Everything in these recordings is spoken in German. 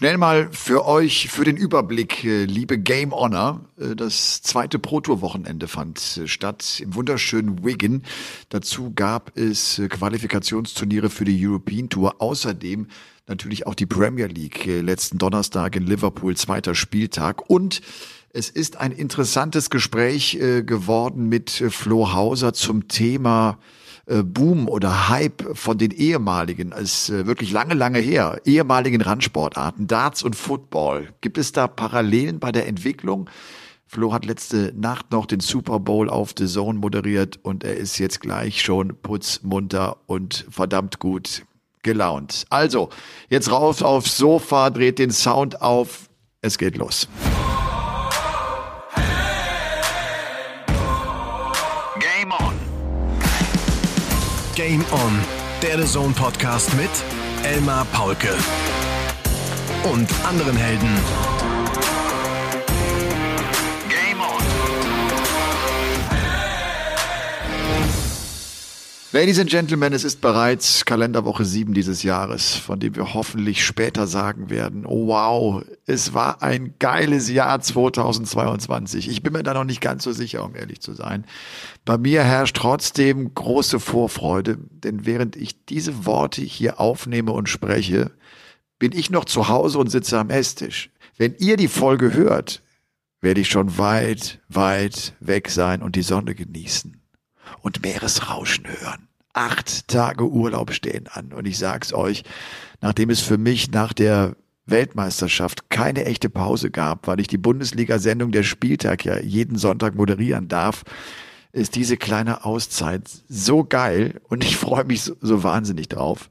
Schnell mal für euch, für den Überblick, äh, liebe Game Honor. Äh, das zweite Pro Tour Wochenende fand äh, statt im wunderschönen Wigan. Dazu gab es Qualifikationsturniere für die European Tour. Außerdem natürlich auch die Premier League letzten Donnerstag in Liverpool, zweiter Spieltag. Und es ist ein interessantes Gespräch geworden mit Flo Hauser zum Thema äh, Boom oder Hype von den ehemaligen, als äh, wirklich lange, lange her, ehemaligen Randsportarten, Darts und Football. Gibt es da Parallelen bei der Entwicklung? Flo hat letzte Nacht noch den Super Bowl auf The Zone moderiert und er ist jetzt gleich schon putzmunter und verdammt gut gelaunt. Also, jetzt rauf aufs Sofa, dreht den Sound auf. Es geht los. Game On, der The Zone Podcast mit Elmar Paulke und anderen Helden. Ladies and Gentlemen, es ist bereits Kalenderwoche 7 dieses Jahres, von dem wir hoffentlich später sagen werden, oh wow, es war ein geiles Jahr 2022. Ich bin mir da noch nicht ganz so sicher, um ehrlich zu sein. Bei mir herrscht trotzdem große Vorfreude, denn während ich diese Worte hier aufnehme und spreche, bin ich noch zu Hause und sitze am Esstisch. Wenn ihr die Folge hört, werde ich schon weit, weit weg sein und die Sonne genießen und Meeresrauschen hören. Acht Tage Urlaub stehen an und ich sag's euch, nachdem es für mich nach der Weltmeisterschaft keine echte Pause gab, weil ich die Bundesliga-Sendung der Spieltag ja jeden Sonntag moderieren darf, ist diese kleine Auszeit so geil und ich freue mich so, so wahnsinnig drauf.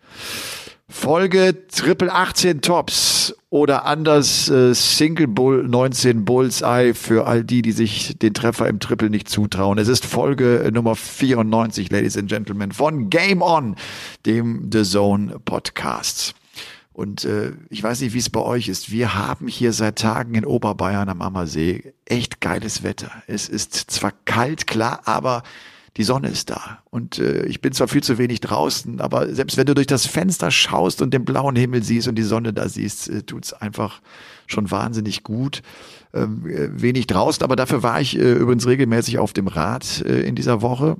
Folge Triple 18 Tops oder anders äh, Single Bull 19 Bullseye für all die, die sich den Treffer im Triple nicht zutrauen. Es ist Folge äh, Nummer 94, Ladies and Gentlemen, von Game On, dem The Zone Podcast. Und äh, ich weiß nicht, wie es bei euch ist. Wir haben hier seit Tagen in Oberbayern am Ammersee echt geiles Wetter. Es ist zwar kalt, klar, aber die Sonne ist da. Und äh, ich bin zwar viel zu wenig draußen, aber selbst wenn du durch das Fenster schaust und den blauen Himmel siehst und die Sonne da siehst, äh, tut's einfach schon wahnsinnig gut. Ähm, äh, wenig draußen, aber dafür war ich äh, übrigens regelmäßig auf dem Rad äh, in dieser Woche.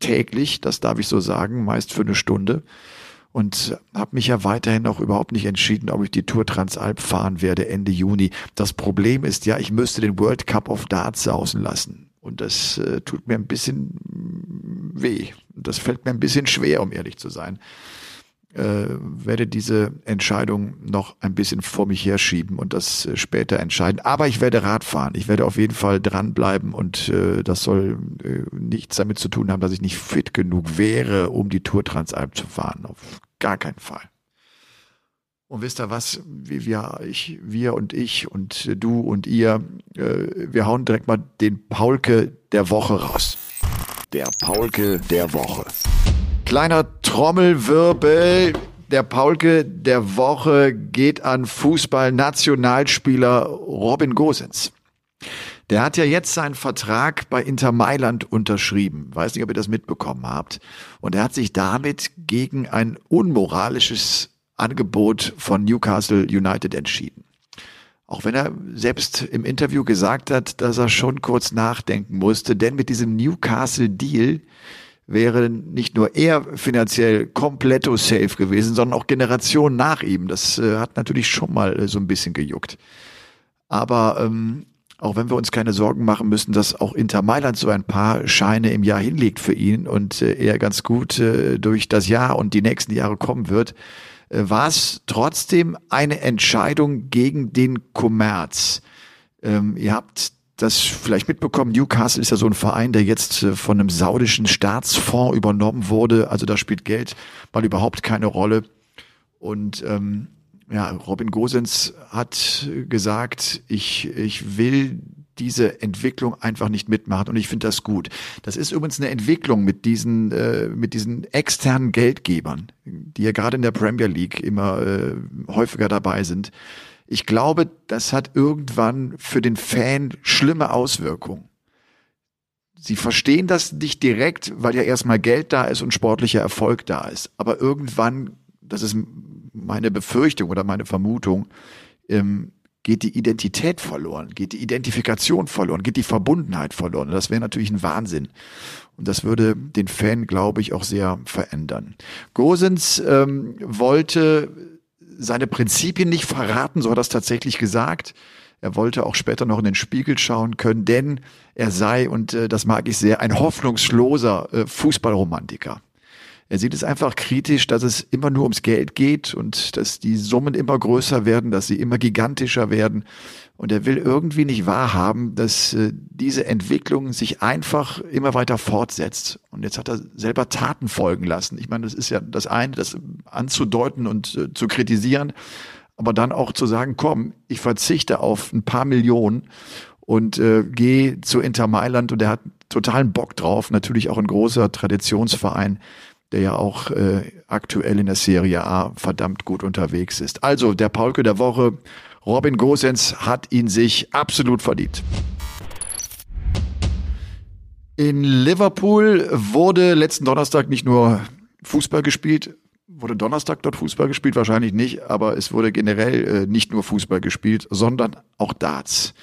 Täglich, das darf ich so sagen, meist für eine Stunde und habe mich ja weiterhin auch überhaupt nicht entschieden, ob ich die Tour Transalp fahren werde Ende Juni. Das Problem ist ja, ich müsste den World Cup of Darts sausen lassen. Und das äh, tut mir ein bisschen weh. Das fällt mir ein bisschen schwer, um ehrlich zu sein. Äh, werde diese Entscheidung noch ein bisschen vor mich herschieben und das äh, später entscheiden. Aber ich werde Rad fahren. Ich werde auf jeden Fall dranbleiben und äh, das soll äh, nichts damit zu tun haben, dass ich nicht fit genug wäre, um die Tour Transalp zu fahren. Auf gar keinen Fall. Und wisst ihr was? Wir, ich, wir und ich und du und ihr, äh, wir hauen direkt mal den Paulke der Woche raus. Der Paulke der Woche. Kleiner Trommelwirbel. Der Paulke der Woche geht an Fußball-Nationalspieler Robin Gosens. Der hat ja jetzt seinen Vertrag bei Inter Mailand unterschrieben. Weiß nicht, ob ihr das mitbekommen habt. Und er hat sich damit gegen ein unmoralisches Angebot von Newcastle United entschieden. Auch wenn er selbst im Interview gesagt hat, dass er schon kurz nachdenken musste, denn mit diesem Newcastle Deal wäre nicht nur er finanziell kompletto safe gewesen, sondern auch Generationen nach ihm. Das äh, hat natürlich schon mal äh, so ein bisschen gejuckt. Aber ähm, auch wenn wir uns keine Sorgen machen müssen, dass auch Inter Mailand so ein paar Scheine im Jahr hinlegt für ihn und äh, er ganz gut äh, durch das Jahr und die nächsten Jahre kommen wird, war es trotzdem eine Entscheidung gegen den Kommerz. Ähm, ihr habt das vielleicht mitbekommen, Newcastle ist ja so ein Verein, der jetzt äh, von einem saudischen Staatsfonds übernommen wurde. Also da spielt Geld mal überhaupt keine Rolle. Und ähm, ja, Robin Gosens hat gesagt, ich, ich will diese Entwicklung einfach nicht mitmachen und ich finde das gut. Das ist übrigens eine Entwicklung mit diesen äh, mit diesen externen Geldgebern, die ja gerade in der Premier League immer äh, häufiger dabei sind ich glaube, das hat irgendwann für den Fan schlimme Auswirkungen. Sie verstehen das nicht direkt, weil ja erstmal Geld da ist und sportlicher Erfolg da ist. Aber irgendwann, das ist meine Befürchtung oder meine Vermutung, ähm, geht die Identität verloren, geht die Identifikation verloren, geht die Verbundenheit verloren. Das wäre natürlich ein Wahnsinn. Und das würde den Fan, glaube ich, auch sehr verändern. Gosens ähm, wollte seine Prinzipien nicht verraten, so hat er es tatsächlich gesagt. Er wollte auch später noch in den Spiegel schauen können, denn er sei, und äh, das mag ich sehr, ein hoffnungsloser äh, Fußballromantiker. Er sieht es einfach kritisch, dass es immer nur ums Geld geht und dass die Summen immer größer werden, dass sie immer gigantischer werden. Und er will irgendwie nicht wahrhaben, dass äh, diese Entwicklung sich einfach immer weiter fortsetzt. Und jetzt hat er selber Taten folgen lassen. Ich meine, das ist ja das eine, das anzudeuten und äh, zu kritisieren, aber dann auch zu sagen, komm, ich verzichte auf ein paar Millionen und äh, gehe zu Inter Mailand und er hat totalen Bock drauf. Natürlich auch ein großer Traditionsverein der ja auch äh, aktuell in der Serie A verdammt gut unterwegs ist. Also der Paulke der Woche, Robin Gosens hat ihn sich absolut verdient. In Liverpool wurde letzten Donnerstag nicht nur Fußball gespielt, wurde Donnerstag dort Fußball gespielt? Wahrscheinlich nicht, aber es wurde generell äh, nicht nur Fußball gespielt, sondern auch Darts.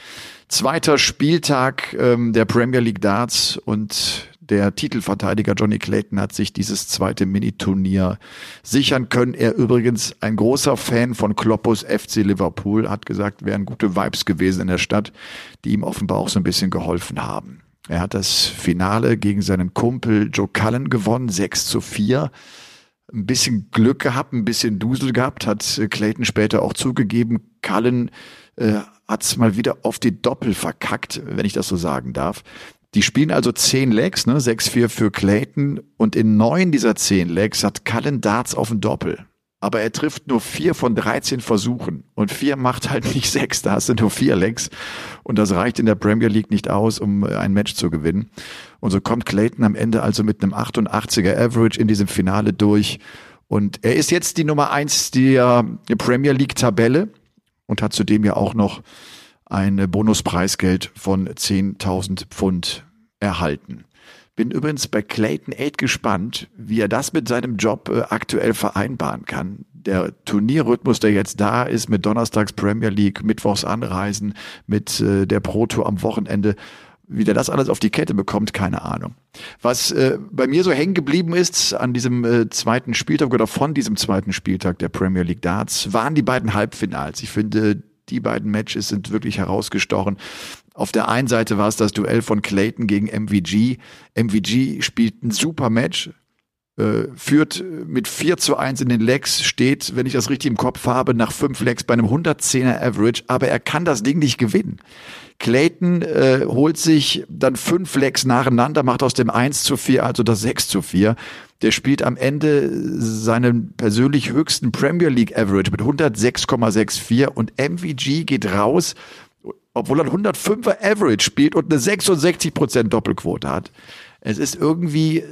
Zweiter Spieltag ähm, der Premier League Darts und der Titelverteidiger Johnny Clayton hat sich dieses zweite Miniturnier sichern können. Er übrigens ein großer Fan von Kloppos FC Liverpool, hat gesagt, wären gute Vibes gewesen in der Stadt, die ihm offenbar auch so ein bisschen geholfen haben. Er hat das Finale gegen seinen Kumpel Joe Cullen gewonnen, 6 zu 4 ein bisschen Glück gehabt, ein bisschen Dusel gehabt, hat Clayton später auch zugegeben. Cullen äh, hat's mal wieder auf die Doppel verkackt, wenn ich das so sagen darf. Die spielen also zehn Legs, ne? 6-4 für Clayton. Und in neun dieser zehn Legs hat Cullen Darts auf dem Doppel. Aber er trifft nur vier von 13 Versuchen. Und vier macht halt nicht sechs, da hast du nur vier Legs. Und das reicht in der Premier League nicht aus, um ein Match zu gewinnen. Und so kommt Clayton am Ende also mit einem 88er Average in diesem Finale durch. Und er ist jetzt die Nummer eins der Premier League Tabelle und hat zudem ja auch noch ein Bonuspreisgeld von 10.000 Pfund erhalten. Bin übrigens bei Clayton Aid gespannt, wie er das mit seinem Job äh, aktuell vereinbaren kann. Der Turnierrhythmus, der jetzt da ist, mit Donnerstags Premier League, Mittwochs Anreisen, mit äh, der Pro Tour am Wochenende, wie der das alles auf die Kette bekommt, keine Ahnung. Was äh, bei mir so hängen geblieben ist an diesem äh, zweiten Spieltag oder von diesem zweiten Spieltag der Premier League Darts, waren die beiden Halbfinals. Ich finde, die beiden Matches sind wirklich herausgestochen. Auf der einen Seite war es das Duell von Clayton gegen MVG. MVG spielt ein super Match, äh, führt mit 4 zu 1 in den Legs, steht, wenn ich das richtig im Kopf habe, nach 5 Legs bei einem 110er Average, aber er kann das Ding nicht gewinnen. Clayton äh, holt sich dann 5 Legs nacheinander, macht aus dem 1 zu 4, also das 6 zu 4. Der spielt am Ende seinen persönlich höchsten Premier League Average mit 106,64 und MVG geht raus, obwohl er 105er Average spielt und eine 66% Doppelquote hat. Es ist irgendwie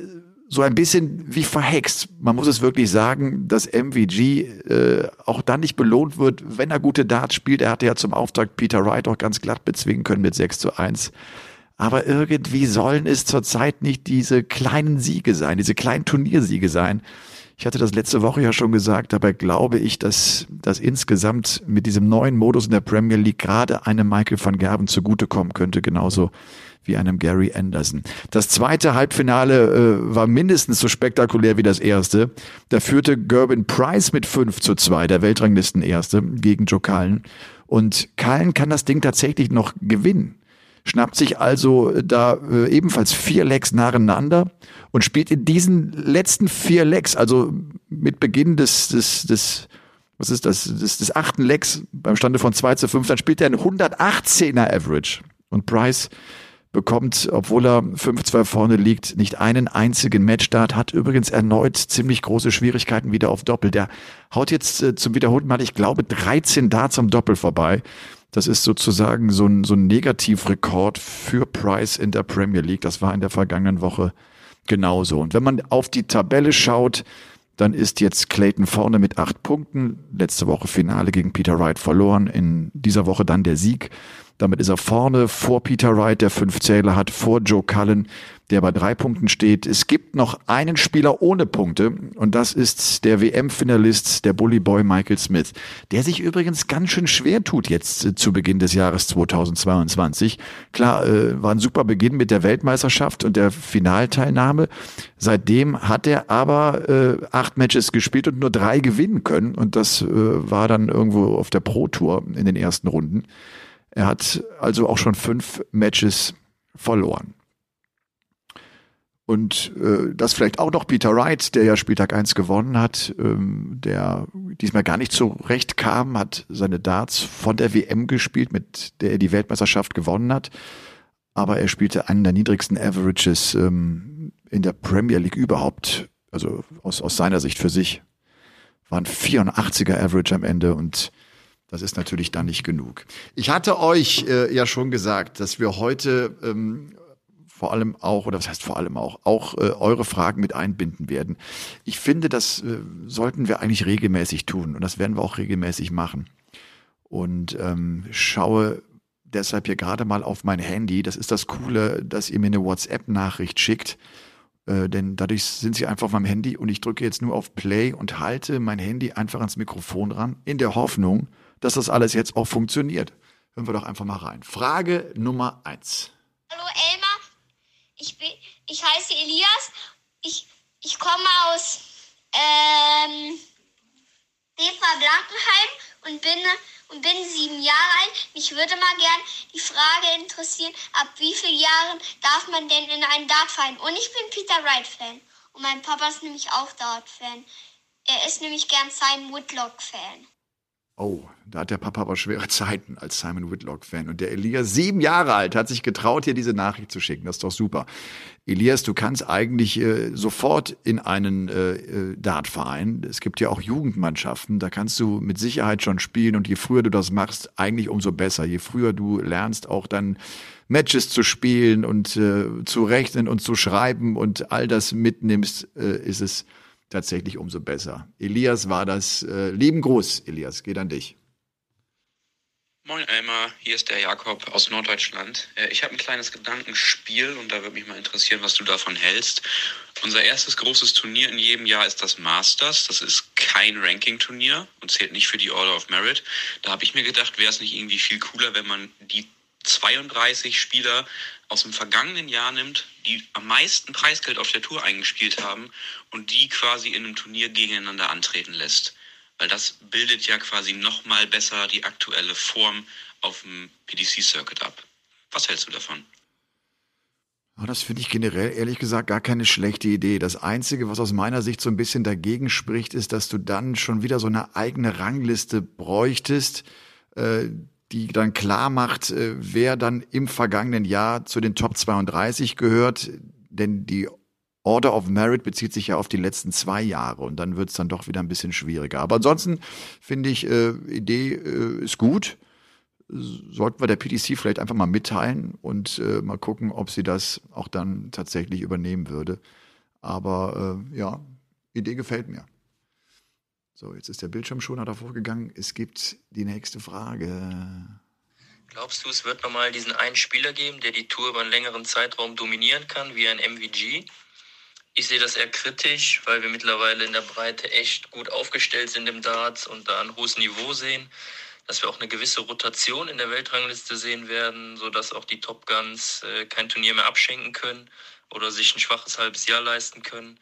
so ein bisschen wie verhext. Man muss es wirklich sagen, dass MVG äh, auch dann nicht belohnt wird, wenn er gute Darts spielt. Er hatte ja zum Auftakt Peter Wright auch ganz glatt bezwingen können mit 6 zu 1. Aber irgendwie sollen es zurzeit nicht diese kleinen Siege sein, diese kleinen Turniersiege sein. Ich hatte das letzte Woche ja schon gesagt, dabei glaube ich, dass das insgesamt mit diesem neuen Modus in der Premier League gerade einem Michael van Gerben zugutekommen könnte, genauso wie einem Gary Anderson. Das zweite Halbfinale äh, war mindestens so spektakulär wie das erste. Da führte Gerben Price mit 5 zu 2, der Weltranglisten-Erste, gegen Joe Cullen. Und Cullen kann das Ding tatsächlich noch gewinnen schnappt sich also da äh, ebenfalls vier Lecks nacheinander und spielt in diesen letzten vier Lecks, also mit Beginn des, des, des was ist das, des, des achten Lecks beim Stande von 2 zu 5, dann spielt er ein 118er Average. Und Price bekommt, obwohl er 5-2 vorne liegt, nicht einen einzigen Matchstart, hat übrigens erneut ziemlich große Schwierigkeiten wieder auf Doppel. Der haut jetzt äh, zum wiederholten Mal, ich glaube, 13 Darts am Doppel vorbei. Das ist sozusagen so ein, so ein Negativrekord für Price in der Premier League. Das war in der vergangenen Woche genauso. Und wenn man auf die Tabelle schaut, dann ist jetzt Clayton vorne mit acht Punkten. Letzte Woche Finale gegen Peter Wright verloren. In dieser Woche dann der Sieg. Damit ist er vorne vor Peter Wright, der fünf Zähler hat, vor Joe Cullen, der bei drei Punkten steht. Es gibt noch einen Spieler ohne Punkte und das ist der WM-Finalist, der Bully Boy Michael Smith, der sich übrigens ganz schön schwer tut jetzt äh, zu Beginn des Jahres 2022. Klar, äh, war ein super Beginn mit der Weltmeisterschaft und der Finalteilnahme. Seitdem hat er aber äh, acht Matches gespielt und nur drei gewinnen können und das äh, war dann irgendwo auf der Pro Tour in den ersten Runden. Er hat also auch schon fünf Matches verloren. Und äh, das vielleicht auch noch Peter Wright, der ja Spieltag 1 gewonnen hat, ähm, der diesmal gar nicht zurecht kam, hat seine Darts von der WM gespielt, mit der er die Weltmeisterschaft gewonnen hat. Aber er spielte einen der niedrigsten Averages ähm, in der Premier League überhaupt. Also aus, aus seiner Sicht für sich. War ein 84er Average am Ende und das ist natürlich dann nicht genug. Ich hatte euch äh, ja schon gesagt, dass wir heute ähm, vor allem auch, oder was heißt vor allem auch, auch äh, eure Fragen mit einbinden werden. Ich finde, das äh, sollten wir eigentlich regelmäßig tun und das werden wir auch regelmäßig machen. Und ähm, schaue deshalb hier gerade mal auf mein Handy. Das ist das Coole, dass ihr mir eine WhatsApp-Nachricht schickt. Äh, denn dadurch sind sie einfach auf meinem Handy und ich drücke jetzt nur auf Play und halte mein Handy einfach ans Mikrofon ran, in der Hoffnung, dass das alles jetzt auch funktioniert. Hören wir doch einfach mal rein. Frage Nummer eins. Hallo Elmar, ich, bin, ich heiße Elias. Ich, ich komme aus ähm, Eva Blankenheim und bin, und bin sieben Jahre alt. Mich würde mal gern die Frage interessieren, ab wie vielen Jahren darf man denn in einen Dartverein? Und ich bin Peter Wright-Fan. Und mein Papa ist nämlich auch Dart-Fan. Er ist nämlich gern Simon Woodlock-Fan. Oh, da hat der Papa aber schwere Zeiten als Simon Whitlock-Fan. Und der Elias, sieben Jahre alt, hat sich getraut, hier diese Nachricht zu schicken. Das ist doch super. Elias, du kannst eigentlich äh, sofort in einen äh, äh, Dartverein. Es gibt ja auch Jugendmannschaften, da kannst du mit Sicherheit schon spielen. Und je früher du das machst, eigentlich umso besser. Je früher du lernst, auch dann Matches zu spielen und äh, zu rechnen und zu schreiben und all das mitnimmst, äh, ist es tatsächlich umso besser. Elias war das. Äh, lieben Gruß, Elias, geht an dich. Moin Elmar, hier ist der Jakob aus Norddeutschland. Äh, ich habe ein kleines Gedankenspiel und da würde mich mal interessieren, was du davon hältst. Unser erstes großes Turnier in jedem Jahr ist das Masters. Das ist kein Ranking-Turnier und zählt nicht für die Order of Merit. Da habe ich mir gedacht, wäre es nicht irgendwie viel cooler, wenn man die 32 Spieler aus dem vergangenen Jahr nimmt, die am meisten Preisgeld auf der Tour eingespielt haben und die quasi in einem Turnier gegeneinander antreten lässt. Weil das bildet ja quasi nochmal besser die aktuelle Form auf dem PDC-Circuit ab. Was hältst du davon? Das finde ich generell ehrlich gesagt gar keine schlechte Idee. Das Einzige, was aus meiner Sicht so ein bisschen dagegen spricht, ist, dass du dann schon wieder so eine eigene Rangliste bräuchtest, äh, die dann klar macht, äh, wer dann im vergangenen Jahr zu den Top 32 gehört. Denn die Order of Merit bezieht sich ja auf die letzten zwei Jahre und dann wird es dann doch wieder ein bisschen schwieriger. Aber ansonsten finde ich, äh, Idee äh, ist gut. Sollten wir der PTC vielleicht einfach mal mitteilen und äh, mal gucken, ob sie das auch dann tatsächlich übernehmen würde. Aber äh, ja, Idee gefällt mir. So, jetzt ist der Bildschirm schon davor gegangen. Es gibt die nächste Frage. Glaubst du, es wird nochmal diesen einen Spieler geben, der die Tour über einen längeren Zeitraum dominieren kann, wie ein MVG? Ich sehe das eher kritisch, weil wir mittlerweile in der Breite echt gut aufgestellt sind im Darts und da ein hohes Niveau sehen. Dass wir auch eine gewisse Rotation in der Weltrangliste sehen werden, sodass auch die Top Guns äh, kein Turnier mehr abschenken können oder sich ein schwaches halbes Jahr leisten können.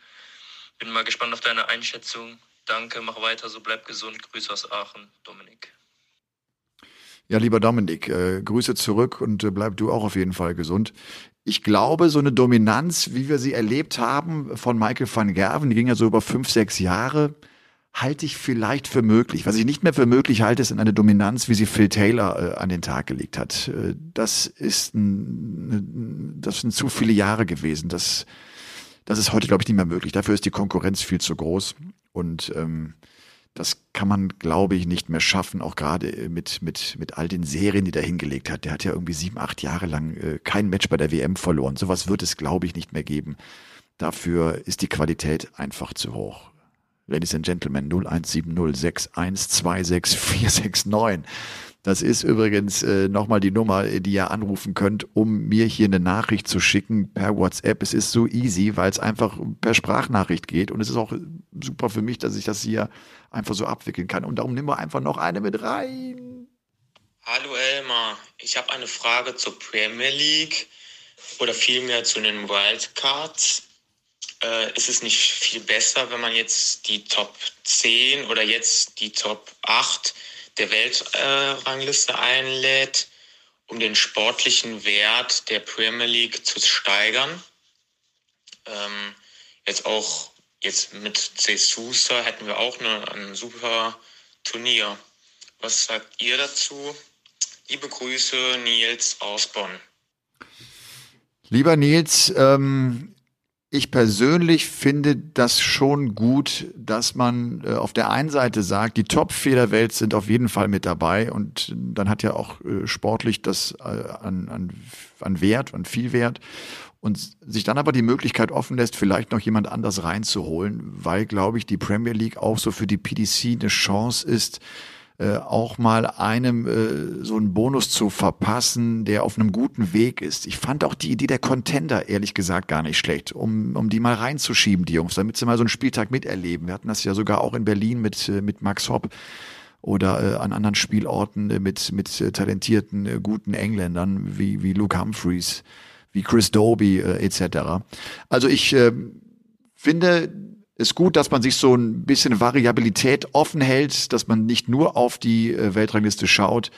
Bin mal gespannt auf deine Einschätzung. Danke, mach weiter so, bleib gesund. Grüße aus Aachen, Dominik. Ja, lieber Dominik, äh, Grüße zurück und äh, bleib du auch auf jeden Fall gesund. Ich glaube, so eine Dominanz, wie wir sie erlebt haben von Michael van Gerven, die ging ja so über fünf, sechs Jahre, halte ich vielleicht für möglich. Was ich nicht mehr für möglich halte, ist eine Dominanz, wie sie Phil Taylor äh, an den Tag gelegt hat. Äh, das ist ein, das sind zu viele Jahre gewesen. Das, das ist heute, glaube ich, nicht mehr möglich. Dafür ist die Konkurrenz viel zu groß. Und ähm, das kann man, glaube ich, nicht mehr schaffen, auch gerade äh, mit, mit, mit all den Serien, die er hingelegt hat. Der hat ja irgendwie sieben, acht Jahre lang äh, kein Match bei der WM verloren. Sowas wird es, glaube ich, nicht mehr geben. Dafür ist die Qualität einfach zu hoch. Ladies and Gentlemen, 017061264469. Das ist übrigens äh, nochmal die Nummer, die ihr anrufen könnt, um mir hier eine Nachricht zu schicken per WhatsApp. Es ist so easy, weil es einfach per Sprachnachricht geht. Und es ist auch super für mich, dass ich das hier einfach so abwickeln kann. Und darum nehmen wir einfach noch eine mit rein. Hallo Elmar, ich habe eine Frage zur Premier League oder vielmehr zu den Wildcards. Äh, ist es nicht viel besser, wenn man jetzt die Top 10 oder jetzt die Top 8 der Weltrangliste einlädt, um den sportlichen Wert der Premier League zu steigern. Ähm, jetzt auch jetzt mit C. Sousa hätten wir auch eine, ein super Turnier. Was sagt ihr dazu? Liebe Grüße, Nils aus Bonn. Lieber Nils, ähm, ich persönlich finde das schon gut, dass man äh, auf der einen Seite sagt, die top der Welt sind auf jeden Fall mit dabei und dann hat ja auch äh, sportlich das äh, an, an, an Wert, an viel Wert. Und sich dann aber die Möglichkeit offen lässt, vielleicht noch jemand anders reinzuholen, weil, glaube ich, die Premier League auch so für die PDC eine Chance ist, äh, auch mal einem äh, so einen Bonus zu verpassen, der auf einem guten Weg ist. Ich fand auch die Idee der Contender ehrlich gesagt gar nicht schlecht, um, um die mal reinzuschieben, die Jungs, damit sie mal so einen Spieltag miterleben. Wir hatten das ja sogar auch in Berlin mit, äh, mit Max Hopp oder äh, an anderen Spielorten äh, mit, mit äh, talentierten, äh, guten Engländern wie, wie Luke Humphreys, wie Chris Doby äh, etc. Also ich äh, finde, ist gut, dass man sich so ein bisschen Variabilität offen hält, dass man nicht nur auf die äh, Weltrangliste schaut.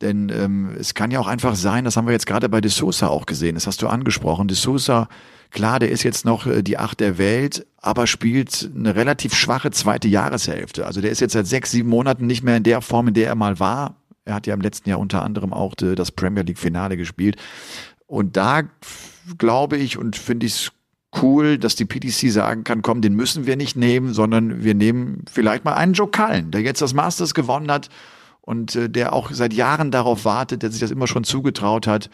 Denn ähm, es kann ja auch einfach sein, das haben wir jetzt gerade bei De Sosa auch gesehen, das hast du angesprochen. De Sosa, klar, der ist jetzt noch äh, die Acht der Welt, aber spielt eine relativ schwache zweite Jahreshälfte. Also der ist jetzt seit sechs, sieben Monaten nicht mehr in der Form, in der er mal war. Er hat ja im letzten Jahr unter anderem auch de, das Premier League Finale gespielt. Und da glaube ich und finde ich es cool, dass die PTC sagen kann, komm, den müssen wir nicht nehmen, sondern wir nehmen vielleicht mal einen Joe Cullen, der jetzt das Masters gewonnen hat und äh, der auch seit Jahren darauf wartet, der sich das immer schon zugetraut hat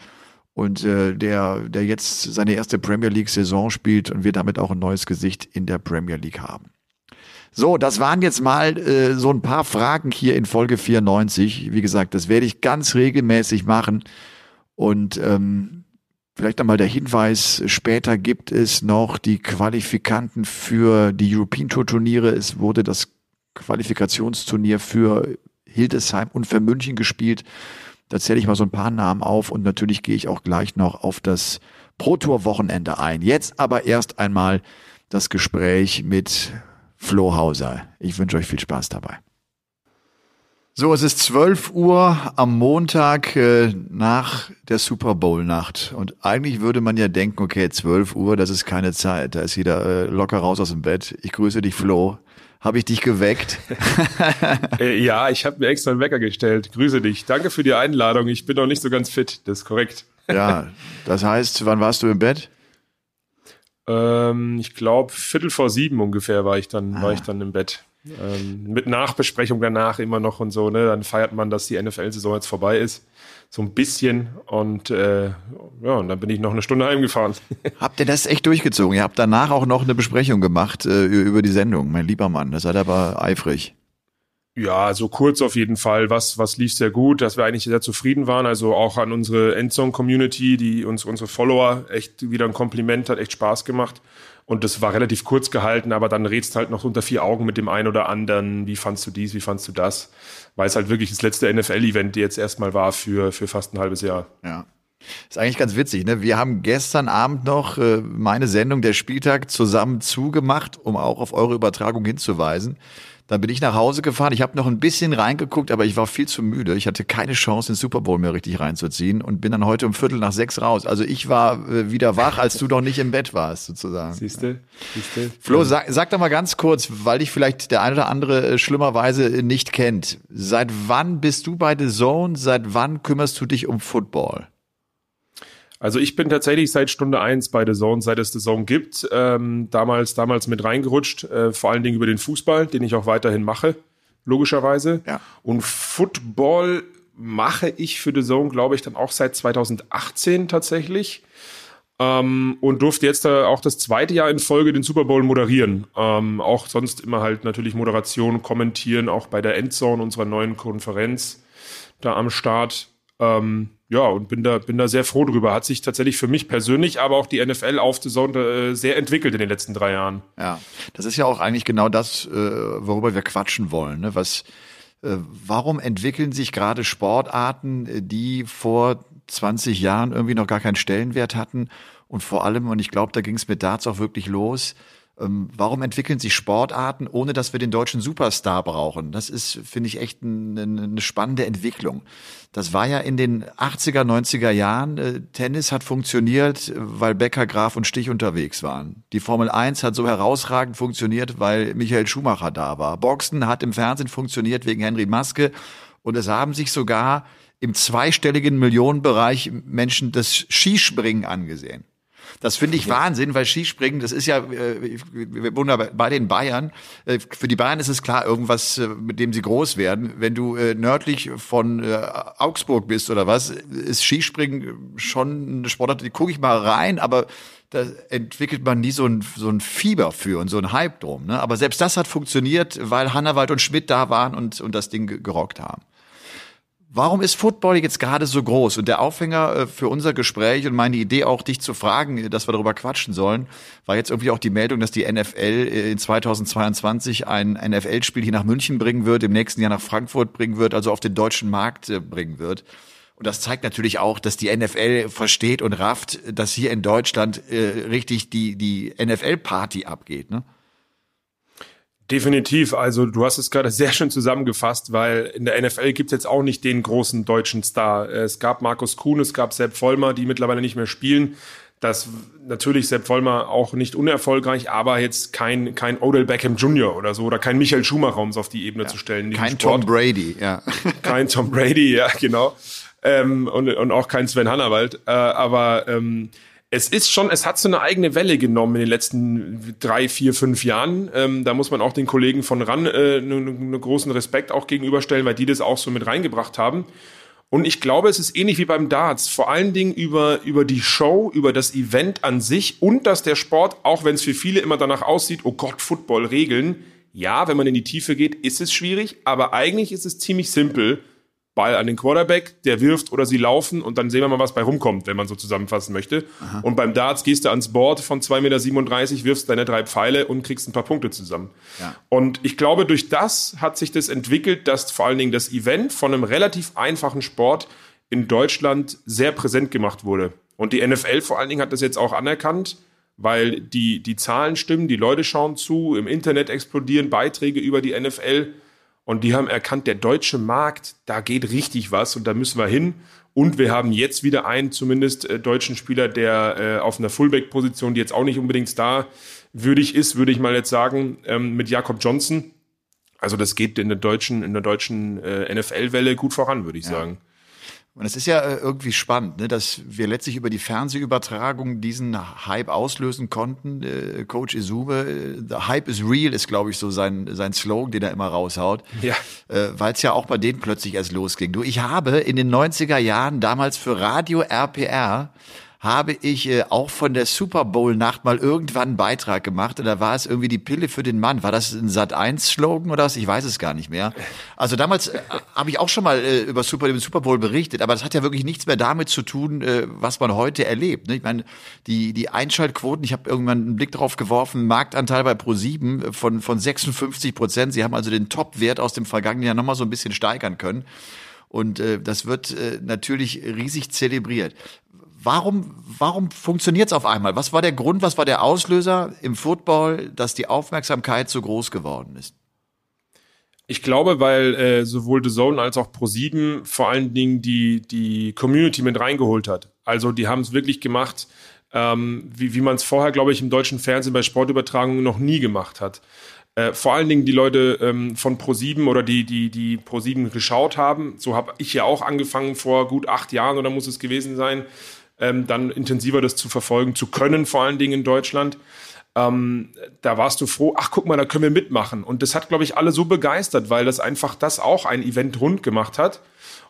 und äh, der, der jetzt seine erste Premier League Saison spielt und wir damit auch ein neues Gesicht in der Premier League haben. So, das waren jetzt mal äh, so ein paar Fragen hier in Folge 94. Wie gesagt, das werde ich ganz regelmäßig machen. Und ähm, Vielleicht einmal der Hinweis, später gibt es noch die Qualifikanten für die European Tour Turniere. Es wurde das Qualifikationsturnier für Hildesheim und für München gespielt. Da zähle ich mal so ein paar Namen auf und natürlich gehe ich auch gleich noch auf das Pro Tour Wochenende ein. Jetzt aber erst einmal das Gespräch mit Flo Hauser. Ich wünsche euch viel Spaß dabei. So, es ist 12 Uhr am Montag äh, nach der Super Bowl Nacht. Und eigentlich würde man ja denken, okay, 12 Uhr, das ist keine Zeit. Da ist jeder äh, locker raus aus dem Bett. Ich grüße dich, Flo. Habe ich dich geweckt? äh, ja, ich habe mir extra einen Wecker gestellt. Grüße dich. Danke für die Einladung. Ich bin noch nicht so ganz fit. Das ist korrekt. ja, das heißt, wann warst du im Bett? Ähm, ich glaube, Viertel vor sieben ungefähr war ich dann, ah. war ich dann im Bett. Ähm, mit Nachbesprechung danach immer noch und so, ne? Dann feiert man, dass die NFL-Saison jetzt vorbei ist. So ein bisschen. Und äh, ja, und dann bin ich noch eine Stunde heimgefahren. Habt ihr das echt durchgezogen? Ihr habt danach auch noch eine Besprechung gemacht äh, über die Sendung, mein lieber Mann. Das seid aber eifrig. Ja, so kurz auf jeden Fall. Was, was lief sehr gut, dass wir eigentlich sehr zufrieden waren. Also auch an unsere Endzone-Community, die uns, unsere Follower echt wieder ein Kompliment hat, echt Spaß gemacht. Und das war relativ kurz gehalten, aber dann redst halt noch unter vier Augen mit dem einen oder anderen. Wie fandst du dies, wie fandst du das? Weil es halt wirklich das letzte NFL-Event jetzt erstmal war für, für fast ein halbes Jahr. Ja. Ist eigentlich ganz witzig, ne? Wir haben gestern Abend noch äh, meine Sendung der Spieltag zusammen zugemacht, um auch auf eure Übertragung hinzuweisen. Dann bin ich nach Hause gefahren. Ich habe noch ein bisschen reingeguckt, aber ich war viel zu müde. Ich hatte keine Chance, den Super Bowl mehr richtig reinzuziehen und bin dann heute um Viertel nach sechs raus. Also ich war äh, wieder wach, als du noch nicht im Bett warst, sozusagen. Siehste, siehste. Flo, sag, sag doch mal ganz kurz, weil dich vielleicht der eine oder andere äh, schlimmerweise nicht kennt. Seit wann bist du bei The Zone? Seit wann kümmerst du dich um Football? Also ich bin tatsächlich seit Stunde eins bei The Zone, seit es The Zone gibt, ähm, damals, damals mit reingerutscht, äh, vor allen Dingen über den Fußball, den ich auch weiterhin mache, logischerweise. Ja. Und Football mache ich für The Zone, glaube ich, dann auch seit 2018 tatsächlich. Ähm, und durfte jetzt da auch das zweite Jahr in Folge den Super Bowl moderieren. Ähm, auch sonst immer halt natürlich Moderation, kommentieren, auch bei der Endzone unserer neuen Konferenz da am Start. Ähm, ja, und bin da, bin da sehr froh drüber. Hat sich tatsächlich für mich persönlich, aber auch die NFL auf The Zone äh, sehr entwickelt in den letzten drei Jahren. Ja, das ist ja auch eigentlich genau das, äh, worüber wir quatschen wollen. Ne? Was, äh, warum entwickeln sich gerade Sportarten, äh, die vor 20 Jahren irgendwie noch gar keinen Stellenwert hatten? Und vor allem, und ich glaube, da ging es mit Darts auch wirklich los, ähm, warum entwickeln sich Sportarten, ohne dass wir den deutschen Superstar brauchen? Das ist, finde ich, echt eine, eine spannende Entwicklung. Das war ja in den 80er, 90er Jahren. Äh, Tennis hat funktioniert, weil Becker, Graf und Stich unterwegs waren. Die Formel 1 hat so herausragend funktioniert, weil Michael Schumacher da war. Boxen hat im Fernsehen funktioniert wegen Henry Maske. Und es haben sich sogar im zweistelligen Millionenbereich Menschen das Skispringen angesehen. Das finde ich Wahnsinn, weil Skispringen, das ist ja äh, wunderbar bei den Bayern. Äh, für die Bayern ist es klar, irgendwas, äh, mit dem sie groß werden. Wenn du äh, nördlich von äh, Augsburg bist oder was, ist Skispringen schon eine Sportart, die gucke ich mal rein, aber da entwickelt man nie so ein, so ein Fieber für und so ein Hype drum. Ne? Aber selbst das hat funktioniert, weil Hannawald und Schmidt da waren und, und das Ding gerockt haben. Warum ist Football jetzt gerade so groß? Und der Aufhänger äh, für unser Gespräch und meine Idee auch, dich zu fragen, äh, dass wir darüber quatschen sollen, war jetzt irgendwie auch die Meldung, dass die NFL äh, in 2022 ein NFL-Spiel hier nach München bringen wird, im nächsten Jahr nach Frankfurt bringen wird, also auf den deutschen Markt bringen wird. Und das zeigt natürlich auch, dass die NFL versteht und rafft, dass hier in Deutschland richtig die, die NFL-Party abgeht. Ne? Definitiv. Also du hast es gerade sehr schön zusammengefasst, weil in der NFL gibt es jetzt auch nicht den großen deutschen Star. Es gab Markus Kuhn, es gab Sepp Vollmer, die mittlerweile nicht mehr spielen. Das natürlich Sepp Vollmer auch nicht unerfolgreich, aber jetzt kein, kein Odell Beckham Jr. oder so oder kein Michael Schumacher, um es auf die Ebene ja. zu stellen. Kein. Tom Brady, ja. Kein Tom Brady, ja, genau. Ähm, und, und auch kein Sven Hannawald. Äh, aber ähm, es ist schon, es hat so eine eigene Welle genommen in den letzten drei, vier, fünf Jahren. Ähm, da muss man auch den Kollegen von RAN äh, einen ne großen Respekt auch gegenüberstellen, weil die das auch so mit reingebracht haben. Und ich glaube, es ist ähnlich wie beim Darts. Vor allen Dingen über, über die Show, über das Event an sich und dass der Sport, auch wenn es für viele immer danach aussieht, oh Gott, Football, Regeln. Ja, wenn man in die Tiefe geht, ist es schwierig, aber eigentlich ist es ziemlich simpel Ball an den Quarterback, der wirft oder sie laufen und dann sehen wir mal, was bei rumkommt, wenn man so zusammenfassen möchte. Aha. Und beim Darts gehst du ans Board von 2,37 Meter, wirfst deine drei Pfeile und kriegst ein paar Punkte zusammen. Ja. Und ich glaube, durch das hat sich das entwickelt, dass vor allen Dingen das Event von einem relativ einfachen Sport in Deutschland sehr präsent gemacht wurde. Und die NFL vor allen Dingen hat das jetzt auch anerkannt, weil die, die Zahlen stimmen, die Leute schauen zu, im Internet explodieren Beiträge über die NFL und die haben erkannt, der deutsche Markt, da geht richtig was und da müssen wir hin. Und wir haben jetzt wieder einen zumindest äh, deutschen Spieler, der äh, auf einer Fullback-Position, die jetzt auch nicht unbedingt starwürdig ist, würde ich mal jetzt sagen, ähm, mit Jakob Johnson. Also das geht in der deutschen, in der deutschen äh, NFL-Welle gut voran, würde ich ja. sagen. Und es ist ja äh, irgendwie spannend, ne, dass wir letztlich über die Fernsehübertragung diesen Hype auslösen konnten. Äh, Coach Izume, äh, the Hype is real ist, glaube ich, so sein, sein Slogan, den er immer raushaut. Ja. Weil es ja auch bei denen plötzlich erst losging. Du, ich habe in den 90er Jahren damals für Radio RPR habe ich äh, auch von der Super Bowl Nacht mal irgendwann einen Beitrag gemacht und da war es irgendwie die Pille für den Mann. War das ein Sat 1 Slogan oder was? Ich weiß es gar nicht mehr. Also damals äh, habe ich auch schon mal äh, über Super, den Super Bowl berichtet, aber das hat ja wirklich nichts mehr damit zu tun, äh, was man heute erlebt. Ne? Ich meine, die die Einschaltquoten, ich habe irgendwann einen Blick drauf geworfen, Marktanteil bei Pro7 von von 56 Prozent. Sie haben also den Top-Wert aus dem vergangenen Jahr nochmal so ein bisschen steigern können. Und äh, das wird äh, natürlich riesig zelebriert. Warum, warum funktioniert es auf einmal? Was war der Grund, was war der Auslöser im Football, dass die Aufmerksamkeit so groß geworden ist? Ich glaube, weil äh, sowohl The Zone als auch Pro7 vor allen Dingen die, die Community mit reingeholt hat. Also die haben es wirklich gemacht, ähm, wie, wie man es vorher, glaube ich, im deutschen Fernsehen bei Sportübertragungen noch nie gemacht hat. Äh, vor allen Dingen die Leute ähm, von Pro7 oder die, die, die Pro7 geschaut haben. So habe ich ja auch angefangen vor gut acht Jahren oder muss es gewesen sein ähm, dann intensiver das zu verfolgen zu können, vor allen Dingen in Deutschland. Ähm, da warst du froh, ach guck mal, da können wir mitmachen. Und das hat, glaube ich, alle so begeistert, weil das einfach das auch ein Event rund gemacht hat.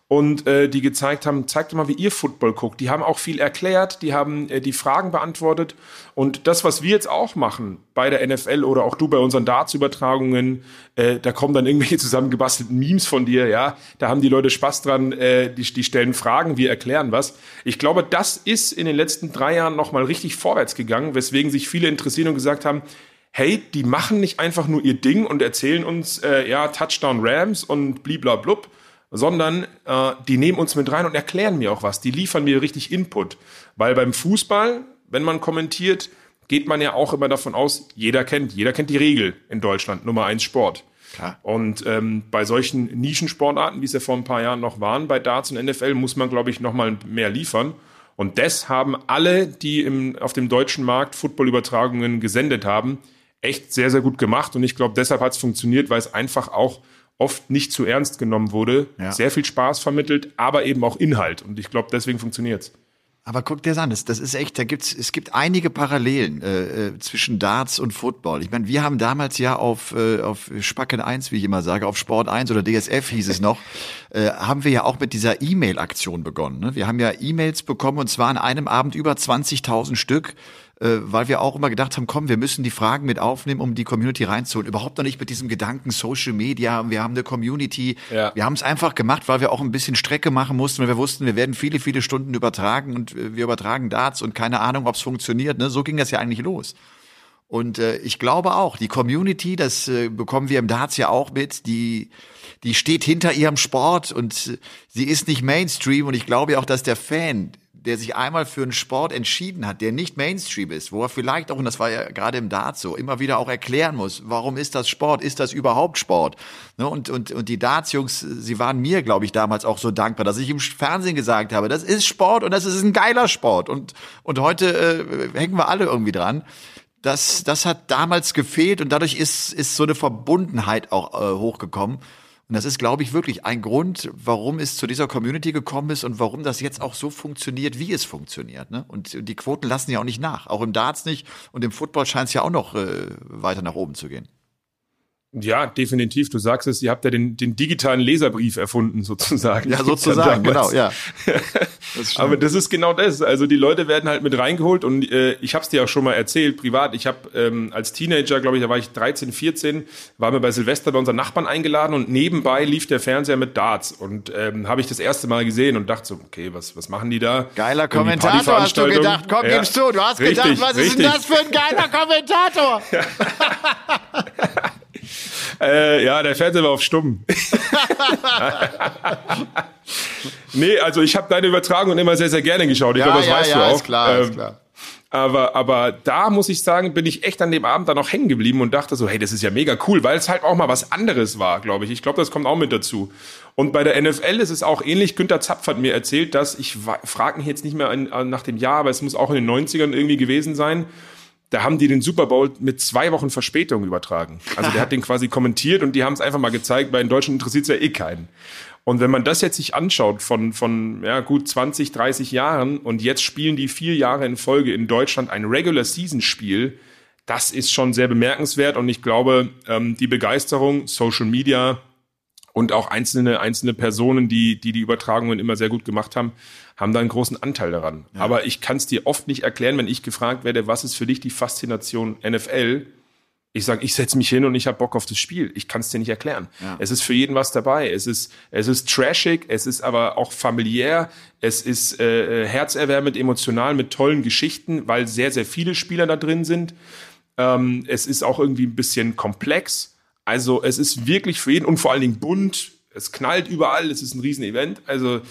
Und äh, die gezeigt haben, zeigt mal, wie ihr Football guckt. Die haben auch viel erklärt, die haben äh, die Fragen beantwortet. Und das, was wir jetzt auch machen bei der NFL oder auch du bei unseren Darts-Übertragungen, äh, da kommen dann irgendwelche zusammengebastelten Memes von dir, ja. Da haben die Leute Spaß dran, äh, die, die stellen Fragen, wir erklären was. Ich glaube, das ist in den letzten drei Jahren nochmal richtig vorwärts gegangen, weswegen sich viele interessieren und gesagt haben, hey, die machen nicht einfach nur ihr Ding und erzählen uns, äh, ja, Touchdown Rams und bliblablub, sondern äh, die nehmen uns mit rein und erklären mir auch was. Die liefern mir richtig Input. Weil beim Fußball, wenn man kommentiert, geht man ja auch immer davon aus, jeder kennt, jeder kennt die Regel in Deutschland, Nummer eins Sport. Klar. Und ähm, bei solchen Nischensportarten, wie es ja vor ein paar Jahren noch waren, bei Darts und NFL, muss man, glaube ich, noch mal mehr liefern. Und das haben alle, die im, auf dem deutschen Markt Footballübertragungen gesendet haben, echt sehr, sehr gut gemacht. Und ich glaube, deshalb hat es funktioniert, weil es einfach auch oft nicht zu ernst genommen wurde, ja. sehr viel Spaß vermittelt, aber eben auch Inhalt. Und ich glaube, deswegen funktioniert's. Aber guck dir das an, das, das ist echt, da gibt's, es gibt einige Parallelen äh, äh, zwischen Darts und Football. Ich meine, wir haben damals ja auf, äh, auf Spacken 1, wie ich immer sage, auf Sport 1 oder DSF hieß es noch, äh, haben wir ja auch mit dieser E-Mail-Aktion begonnen. Ne? Wir haben ja E-Mails bekommen und zwar an einem Abend über 20.000 Stück äh, weil wir auch immer gedacht haben, komm, wir müssen die Fragen mit aufnehmen, um die Community reinzuholen. Überhaupt noch nicht mit diesem Gedanken Social Media, wir haben eine Community. Ja. Wir haben es einfach gemacht, weil wir auch ein bisschen Strecke machen mussten, weil wir wussten, wir werden viele, viele Stunden übertragen und äh, wir übertragen Darts und keine Ahnung, ob es funktioniert. Ne? So ging das ja eigentlich los. Und äh, ich glaube auch, die Community, das äh, bekommen wir im Darts ja auch mit, die, die steht hinter ihrem Sport und äh, sie ist nicht Mainstream und ich glaube auch, dass der Fan der sich einmal für einen Sport entschieden hat, der nicht Mainstream ist, wo er vielleicht auch, und das war ja gerade im Darts so, immer wieder auch erklären muss, warum ist das Sport, ist das überhaupt Sport? Ne, und, und, und die Darts-Jungs, sie waren mir, glaube ich, damals auch so dankbar, dass ich im Fernsehen gesagt habe, das ist Sport und das ist ein geiler Sport. Und, und heute äh, hängen wir alle irgendwie dran. Das, das hat damals gefehlt und dadurch ist, ist so eine Verbundenheit auch äh, hochgekommen. Und das ist, glaube ich, wirklich ein Grund, warum es zu dieser Community gekommen ist und warum das jetzt auch so funktioniert, wie es funktioniert. Ne? Und die Quoten lassen ja auch nicht nach. Auch im Darts nicht. Und im Football scheint es ja auch noch äh, weiter nach oben zu gehen. Ja, definitiv. Du sagst es, ihr habt ja den, den digitalen Leserbrief erfunden, sozusagen. Ja, sozusagen, genau, ja. Das Aber das ist genau das. Also die Leute werden halt mit reingeholt und äh, ich habe es dir auch schon mal erzählt, privat. Ich habe ähm, als Teenager, glaube ich, da war ich 13, 14, war mir bei Silvester bei unseren Nachbarn eingeladen und nebenbei lief der Fernseher mit Darts und ähm, habe ich das erste Mal gesehen und dachte so, okay, was, was machen die da? Geiler Kommentator, hast du gedacht. Komm, ja. gibst du. Du hast richtig, gedacht, was richtig. ist denn das für ein geiler Kommentator? Äh, ja, der Fernseher war auf stumm. nee, also ich habe deine Übertragung immer sehr, sehr gerne geschaut. Ich ja, glaube, das ja, weißt ja, du auch. Ist klar, ähm, ist klar. Aber, aber da muss ich sagen, bin ich echt an dem Abend dann noch hängen geblieben und dachte so, hey, das ist ja mega cool, weil es halt auch mal was anderes war, glaube ich. Ich glaube, das kommt auch mit dazu. Und bei der NFL ist es auch ähnlich. Günter Zapf hat mir erzählt, dass, ich frage mich jetzt nicht mehr nach dem Jahr, aber es muss auch in den 90ern irgendwie gewesen sein, da haben die den Super Bowl mit zwei Wochen Verspätung übertragen. Also der hat den quasi kommentiert und die haben es einfach mal gezeigt, weil in Deutschland interessiert es ja eh keinen. Und wenn man das jetzt sich anschaut von, von ja, gut 20, 30 Jahren und jetzt spielen die vier Jahre in Folge in Deutschland ein Regular Season Spiel, das ist schon sehr bemerkenswert und ich glaube, ähm, die Begeisterung, Social Media und auch einzelne, einzelne Personen, die, die die Übertragungen immer sehr gut gemacht haben, haben da einen großen Anteil daran. Ja. Aber ich kann es dir oft nicht erklären, wenn ich gefragt werde, was ist für dich die Faszination NFL? Ich sage, ich setze mich hin und ich habe Bock auf das Spiel. Ich kann es dir nicht erklären. Ja. Es ist für jeden was dabei. Es ist, es ist trashig, es ist aber auch familiär, es ist äh, herzerwärmend, emotional mit tollen Geschichten, weil sehr, sehr viele Spieler da drin sind. Ähm, es ist auch irgendwie ein bisschen komplex. Also es ist wirklich für jeden und vor allen Dingen bunt, es knallt überall, es ist ein Riesenevent. Also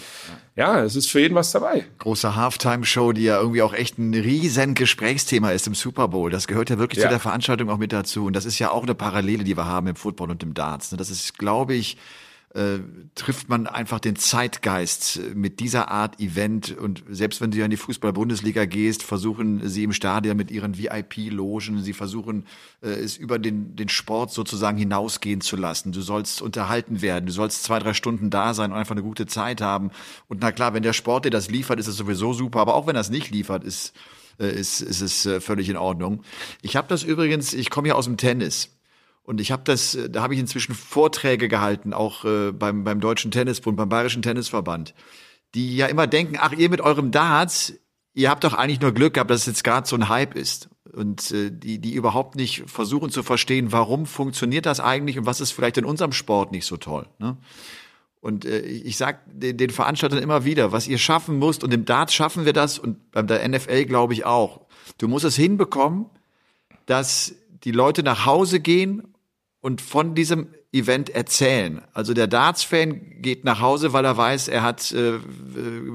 ja, es ist für jeden was dabei. Große Halftime-Show, die ja irgendwie auch echt ein riesen Gesprächsthema ist im Super Bowl. Das gehört ja wirklich ja. zu der Veranstaltung auch mit dazu. Und das ist ja auch eine Parallele, die wir haben im Football und im Darts. Das ist, glaube ich, äh, trifft man einfach den Zeitgeist mit dieser Art Event. Und selbst wenn du ja in die Fußball-Bundesliga gehst, versuchen sie im Stadion mit ihren VIP-Logen, sie versuchen äh, es über den, den Sport sozusagen hinausgehen zu lassen. Du sollst unterhalten werden, du sollst zwei, drei Stunden da sein und einfach eine gute Zeit haben. Und na klar, wenn der Sport dir das liefert, ist es sowieso super. Aber auch wenn es nicht liefert, ist, äh, ist, ist es äh, völlig in Ordnung. Ich habe das übrigens, ich komme ja aus dem Tennis. Und ich habe das, da habe ich inzwischen Vorträge gehalten, auch äh, beim, beim Deutschen Tennisbund, beim Bayerischen Tennisverband, die ja immer denken, ach, ihr mit eurem Darts, ihr habt doch eigentlich nur Glück gehabt, dass es jetzt gerade so ein Hype ist. Und äh, die, die überhaupt nicht versuchen zu verstehen, warum funktioniert das eigentlich und was ist vielleicht in unserem Sport nicht so toll. Ne? Und äh, ich sag den, den Veranstaltern immer wieder, was ihr schaffen musst, und im Darts schaffen wir das und bei der NFL glaube ich auch. Du musst es hinbekommen, dass die Leute nach Hause gehen und von diesem Event erzählen. Also der Darts-Fan geht nach Hause, weil er weiß, er hat äh,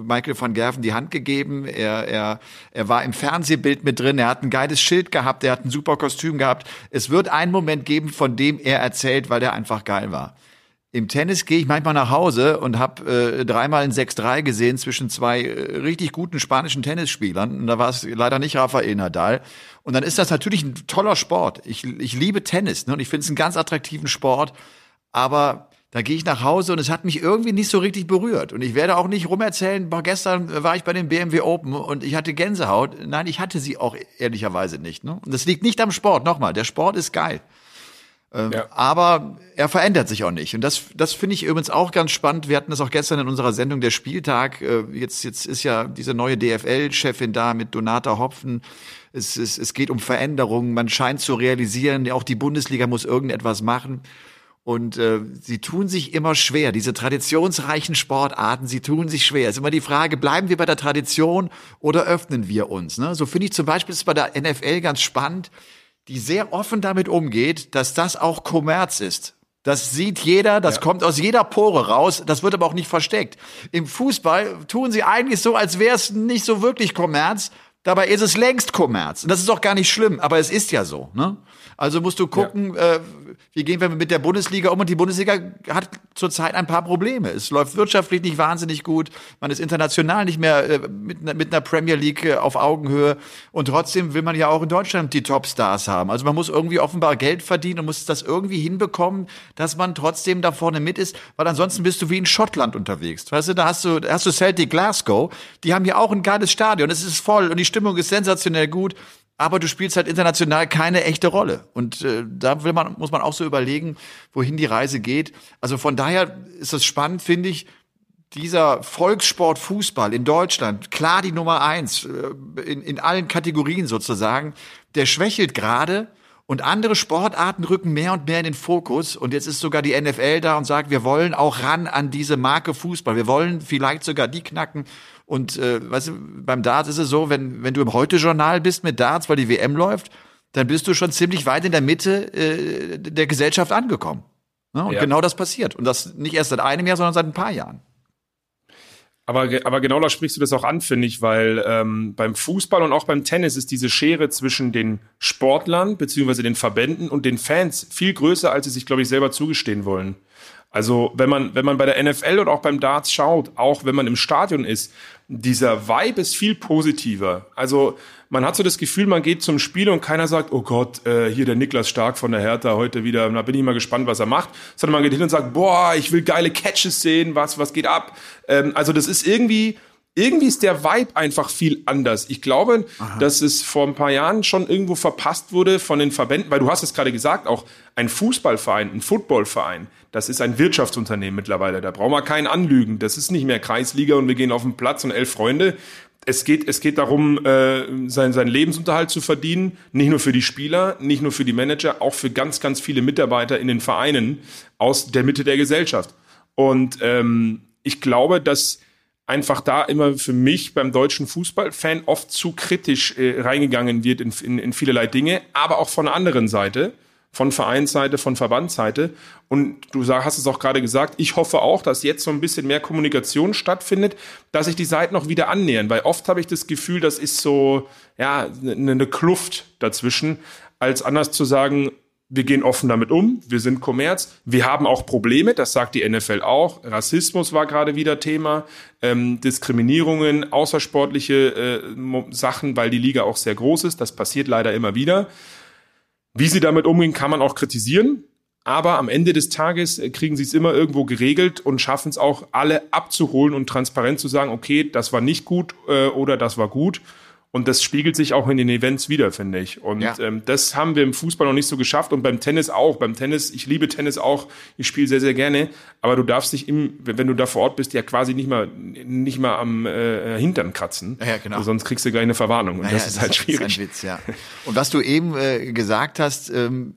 Michael van Gerven die Hand gegeben, er, er, er war im Fernsehbild mit drin, er hat ein geiles Schild gehabt, er hat ein super Kostüm gehabt. Es wird einen Moment geben, von dem er erzählt, weil der einfach geil war. Im Tennis gehe ich manchmal nach Hause und habe äh, dreimal ein 6-3 gesehen zwischen zwei äh, richtig guten spanischen Tennisspielern. Und da war es leider nicht Rafael Nadal. Und dann ist das natürlich ein toller Sport. Ich, ich liebe Tennis ne? und ich finde es einen ganz attraktiven Sport. Aber da gehe ich nach Hause und es hat mich irgendwie nicht so richtig berührt. Und ich werde auch nicht rumerzählen, boah, gestern war ich bei dem BMW Open und ich hatte Gänsehaut. Nein, ich hatte sie auch ehrlicherweise nicht. Ne? Und das liegt nicht am Sport. Nochmal, der Sport ist geil. Ähm, ja. Aber er verändert sich auch nicht. Und das, das finde ich übrigens auch ganz spannend. Wir hatten das auch gestern in unserer Sendung der Spieltag. Äh, jetzt, jetzt ist ja diese neue DFL-Chefin da mit Donata Hopfen. Es, es, es geht um Veränderungen. Man scheint zu realisieren, auch die Bundesliga muss irgendetwas machen. Und äh, sie tun sich immer schwer, diese traditionsreichen Sportarten, sie tun sich schwer. Es ist immer die Frage, bleiben wir bei der Tradition oder öffnen wir uns? Ne? So finde ich zum Beispiel ist bei der NFL ganz spannend die sehr offen damit umgeht, dass das auch Kommerz ist. Das sieht jeder, das ja. kommt aus jeder Pore raus, das wird aber auch nicht versteckt. Im Fußball tun sie eigentlich so, als wäre es nicht so wirklich Kommerz, dabei ist es längst Kommerz. Und das ist auch gar nicht schlimm, aber es ist ja so. Ne? Also musst du gucken, ja. äh, wie gehen wir mit der Bundesliga um? Und die Bundesliga hat zurzeit ein paar Probleme. Es läuft wirtschaftlich nicht wahnsinnig gut. Man ist international nicht mehr äh, mit, mit einer Premier League äh, auf Augenhöhe. Und trotzdem will man ja auch in Deutschland die Topstars haben. Also man muss irgendwie offenbar Geld verdienen und muss das irgendwie hinbekommen, dass man trotzdem da vorne mit ist, weil ansonsten bist du wie in Schottland unterwegs. Weißt du, da hast du, da hast du Celtic Glasgow. Die haben ja auch ein geiles Stadion. Es ist voll und die Stimmung ist sensationell gut aber du spielst halt international keine echte Rolle. Und äh, da will man, muss man auch so überlegen, wohin die Reise geht. Also von daher ist es spannend, finde ich, dieser Volkssport Fußball in Deutschland, klar die Nummer eins, äh, in, in allen Kategorien sozusagen, der schwächelt gerade und andere Sportarten rücken mehr und mehr in den Fokus. Und jetzt ist sogar die NFL da und sagt, wir wollen auch ran an diese Marke Fußball. Wir wollen vielleicht sogar die knacken. Und äh, weißt du, beim Darts ist es so, wenn, wenn du im Heute-Journal bist mit Darts, weil die WM läuft, dann bist du schon ziemlich weit in der Mitte äh, der Gesellschaft angekommen. Ne? Und ja. genau das passiert. Und das nicht erst seit einem Jahr, sondern seit ein paar Jahren. Aber, aber genau da sprichst du das auch an, finde ich, weil ähm, beim Fußball und auch beim Tennis ist diese Schere zwischen den Sportlern beziehungsweise den Verbänden und den Fans viel größer, als sie sich, glaube ich, selber zugestehen wollen. Also wenn man, wenn man bei der NFL und auch beim Darts schaut, auch wenn man im Stadion ist, dieser Vibe ist viel positiver. Also man hat so das Gefühl, man geht zum Spiel und keiner sagt, oh Gott, äh, hier der Niklas Stark von der Hertha heute wieder, da bin ich mal gespannt, was er macht. Sondern man geht hin und sagt, boah, ich will geile Catches sehen, was, was geht ab. Ähm, also das ist irgendwie, irgendwie ist der Vibe einfach viel anders. Ich glaube, Aha. dass es vor ein paar Jahren schon irgendwo verpasst wurde von den Verbänden, weil du hast es gerade gesagt, auch ein Fußballverein, ein Footballverein, das ist ein Wirtschaftsunternehmen mittlerweile. Da brauchen wir keinen anlügen. Das ist nicht mehr Kreisliga und wir gehen auf den Platz und elf Freunde. Es geht, es geht darum, äh, seinen, seinen Lebensunterhalt zu verdienen. Nicht nur für die Spieler, nicht nur für die Manager, auch für ganz, ganz viele Mitarbeiter in den Vereinen aus der Mitte der Gesellschaft. Und ähm, ich glaube, dass einfach da immer für mich beim deutschen Fußballfan oft zu kritisch äh, reingegangen wird in, in, in vielerlei Dinge, aber auch von der anderen Seite, von Vereinsseite, von Verbandsseite. Und du hast es auch gerade gesagt, ich hoffe auch, dass jetzt so ein bisschen mehr Kommunikation stattfindet, dass sich die Seiten noch wieder annähern, weil oft habe ich das Gefühl, das ist so, ja, eine, eine Kluft dazwischen, als anders zu sagen, wir gehen offen damit um, wir sind Kommerz, wir haben auch Probleme, das sagt die NFL auch. Rassismus war gerade wieder Thema, ähm, Diskriminierungen, außersportliche äh, Sachen, weil die Liga auch sehr groß ist. Das passiert leider immer wieder. Wie sie damit umgehen, kann man auch kritisieren. Aber am Ende des Tages äh, kriegen sie es immer irgendwo geregelt und schaffen es auch alle abzuholen und transparent zu sagen, okay, das war nicht gut äh, oder das war gut. Und das spiegelt sich auch in den Events wieder, finde ich. Und Ja. ähm, das haben wir im Fußball noch nicht so geschafft und beim Tennis auch. Beim Tennis, ich liebe Tennis auch, ich spiele sehr, sehr gerne, aber du darfst dich im, wenn du da vor Ort bist, ja quasi nicht mal, nicht mal am äh, Hintern kratzen. Ja, genau. Sonst kriegst du gleich eine Verwarnung. Und Naja, das ist halt schwierig. Das ist ein Witz, ja. Und was du eben äh, gesagt hast, ähm,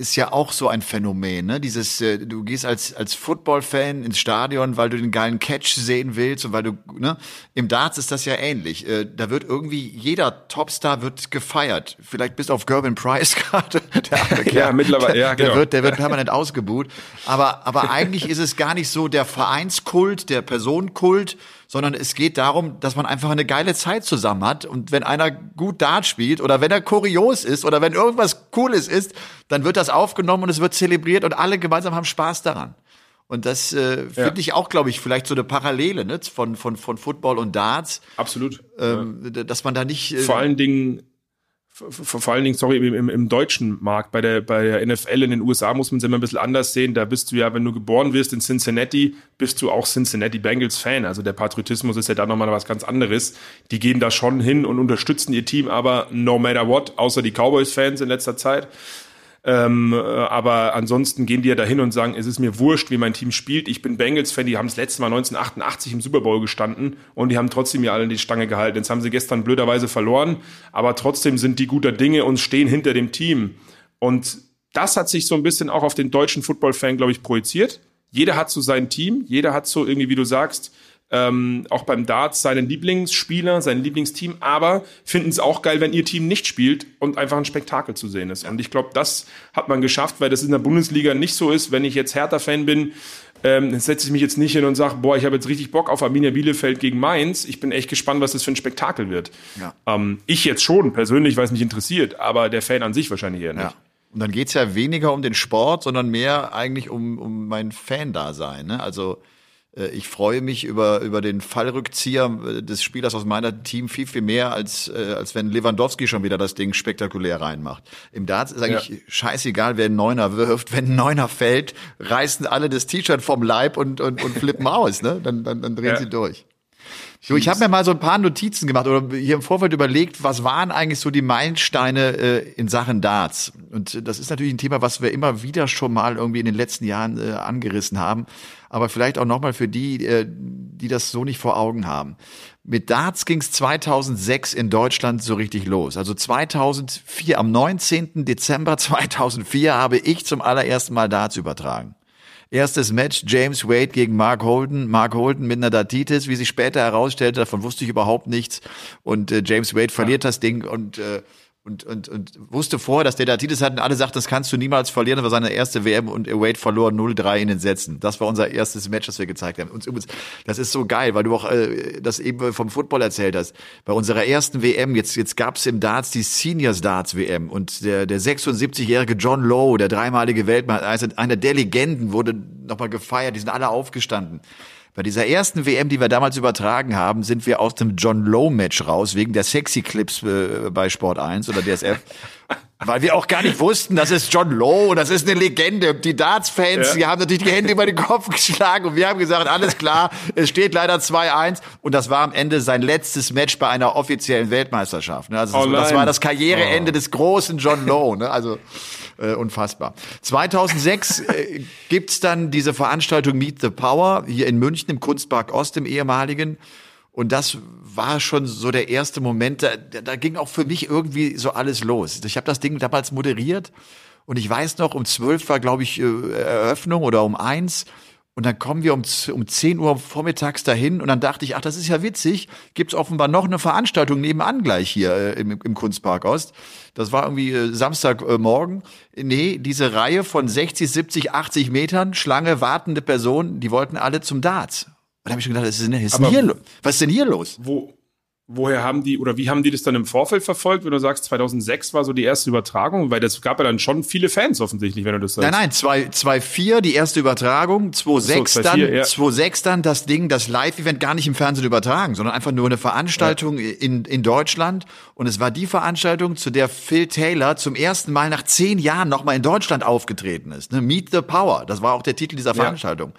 ist ja auch so ein Phänomen, ne? Dieses, äh, du gehst als als Football-Fan ins Stadion, weil du den geilen Catch sehen willst und weil du, ne? Im Darts ist das ja ähnlich. Äh, da wird irgendwie jeder Topstar wird gefeiert. Vielleicht bis auf Gervin Price gerade. Der Kerl. mittlerweile, ja, Der genau. wird, der wird permanent ausgebuht. Aber aber eigentlich ist es gar nicht so der Vereinskult, der Personenkult, sondern es geht darum, dass man einfach eine geile Zeit zusammen hat. Und wenn einer gut Dart spielt oder wenn er kurios ist oder wenn irgendwas Cooles ist, dann wird das aufgenommen und es wird zelebriert und alle gemeinsam haben Spaß daran. Und das äh, finde Ja. ich auch, glaube ich, vielleicht so eine Parallele ne, von, von, von Football und Darts, Absolut. ähm, dass man da nicht. Äh, vor allen Dingen vor, allen Dingen, sorry, im, im, im deutschen Markt, bei der, bei der NFL in den USA muss man es immer ein bisschen anders sehen. Da bist du ja, wenn du geboren wirst in Cincinnati, bist du auch Cincinnati Bengals Fan. Also der Patriotismus ist ja da nochmal was ganz anderes. Die gehen da schon hin und unterstützen ihr Team, aber no matter what, außer die Cowboys-Fans in letzter Zeit. Ähm, äh, aber ansonsten gehen die ja dahin und sagen, es ist mir wurscht, wie mein Team spielt. Ich bin Bengals-Fan, die haben das letzte Mal 1988 im Super Bowl gestanden und die haben trotzdem mir alle die Stange gehalten. Jetzt haben sie gestern blöderweise verloren, aber trotzdem sind die guter Dinge und stehen hinter dem Team. Und das hat sich so ein bisschen auch auf den deutschen Football-Fan, glaube ich, projiziert. Jeder hat so sein Team, jeder hat so irgendwie, wie du sagst, ähm, auch beim Darts seinen Lieblingsspieler, sein Lieblingsteam, aber finden es auch geil, wenn ihr Team nicht spielt und einfach ein Spektakel zu sehen ist. Und ich glaube, das hat man geschafft, weil das in der Bundesliga nicht so ist. Wenn ich jetzt Hertha-Fan bin, ähm, dann setze ich mich jetzt nicht hin und sage, boah, ich habe jetzt richtig Bock auf Arminia Bielefeld gegen Mainz. Ich bin echt gespannt, was das für ein Spektakel wird. Ja. Ähm, ich jetzt schon persönlich, weil es mich interessiert, aber der Fan an sich wahrscheinlich eher nicht. Ja. Und dann geht's ja weniger um den Sport, sondern mehr eigentlich um, um mein Fan-Dasein. Ne? Also ich freue mich über, über den Fallrückzieher äh, des Spielers aus meiner Team viel, viel mehr, als, äh, als wenn Lewandowski schon wieder das Ding spektakulär reinmacht. Im Darts ist eigentlich scheißegal, wer einen Neuner wirft. Wenn ein Neuner fällt, reißen alle das T-Shirt vom Leib und, und, und flippen aus. Ne? Dann, dann, dann drehen Ja. sie durch. So, ich habe mir mal so ein paar Notizen gemacht oder hier im Vorfeld überlegt, was waren eigentlich so die Meilensteine äh, in Sachen Darts? Und äh, das ist natürlich ein Thema, was wir immer wieder schon mal irgendwie in den letzten Jahren äh, angerissen haben, aber vielleicht auch nochmal für die, äh, die das so nicht vor Augen haben. Mit Darts ging es 2006 in Deutschland so richtig los. Also 2004, am 19. Dezember 2004 habe ich zum allerersten Mal Darts übertragen. Erstes Match, James Wade gegen Mark Holden. Mark Holden mit einer Datitis, wie sich später herausstellte, davon wusste ich überhaupt nichts. Und äh, James Wade verliert das Ding und, äh, und, und, und wusste vorher, dass der Datitis hat und alle sagten, das kannst du niemals verlieren. Das war seine erste WM und Wade verlor 0-3 in den Sätzen. Das war unser erstes Match, das wir gezeigt haben. Und übrigens, das ist so geil, weil du auch äh, das eben vom Football erzählt hast. Bei unserer ersten WM, jetzt, jetzt gab's im Darts die Seniors Darts WM und der, der 76-jährige John Lowe, der dreimalige Weltmeister, einer der Legenden, wurde nochmal gefeiert. Die sind alle aufgestanden. Bei dieser ersten WM, die wir damals übertragen haben, sind wir aus dem John Lowe Match raus, wegen der Sexy Clips äh, bei Sport 1 oder DSF. Weil wir auch gar nicht wussten, das ist John Lowe, das ist eine Legende. Die Darts-Fans, Ja. die haben natürlich die Hände über den Kopf geschlagen und wir haben gesagt, alles klar, es steht leider 2-1 und das war am Ende sein letztes Match bei einer offiziellen Weltmeisterschaft. ne? Also Oh das, das war das Karriereende des großen John Lowe. Ne? Also äh, unfassbar. 2006 äh, gibt's dann diese Veranstaltung Meet the Power hier in München im Kunstpark Ost im ehemaligen. Und das war schon so der erste Moment, da, da ging auch für mich irgendwie so alles los. Ich habe das Ding damals moderiert und ich weiß noch, um 12 war, glaube ich, äh, Eröffnung oder um eins Und dann kommen wir um, um 10 Uhr vormittags dahin und dann dachte ich, ach, das ist ja witzig, gibt's offenbar noch eine Veranstaltung nebenan gleich hier äh, im, im Kunstpark Ost. Das war irgendwie äh, Samstagmorgen. Nee, diese Reihe von 60, 70, 80 Metern, Schlange, wartende Personen, die wollten alle zum Darts. Und da habe ich schon gedacht, was ist denn, hier, lo- was ist denn hier los? Wo, woher haben die oder wie haben die das dann im Vorfeld verfolgt, wenn du sagst, 2006 war so die erste Übertragung? Weil das gab ja dann schon viele Fans offensichtlich, wenn du das sagst. Nein, nein, 2-4 die erste Übertragung, 2-6 Ach so, dann, 2-4, ja. 2-6 dann das Ding, das Live-Event gar nicht im Fernsehen übertragen, sondern einfach nur eine Veranstaltung in, in Deutschland. Und es war die Veranstaltung, zu der Phil Taylor zum ersten Mal nach zehn Jahren nochmal in Deutschland aufgetreten ist. Ne? Meet the Power, das war auch der Titel dieser Veranstaltung.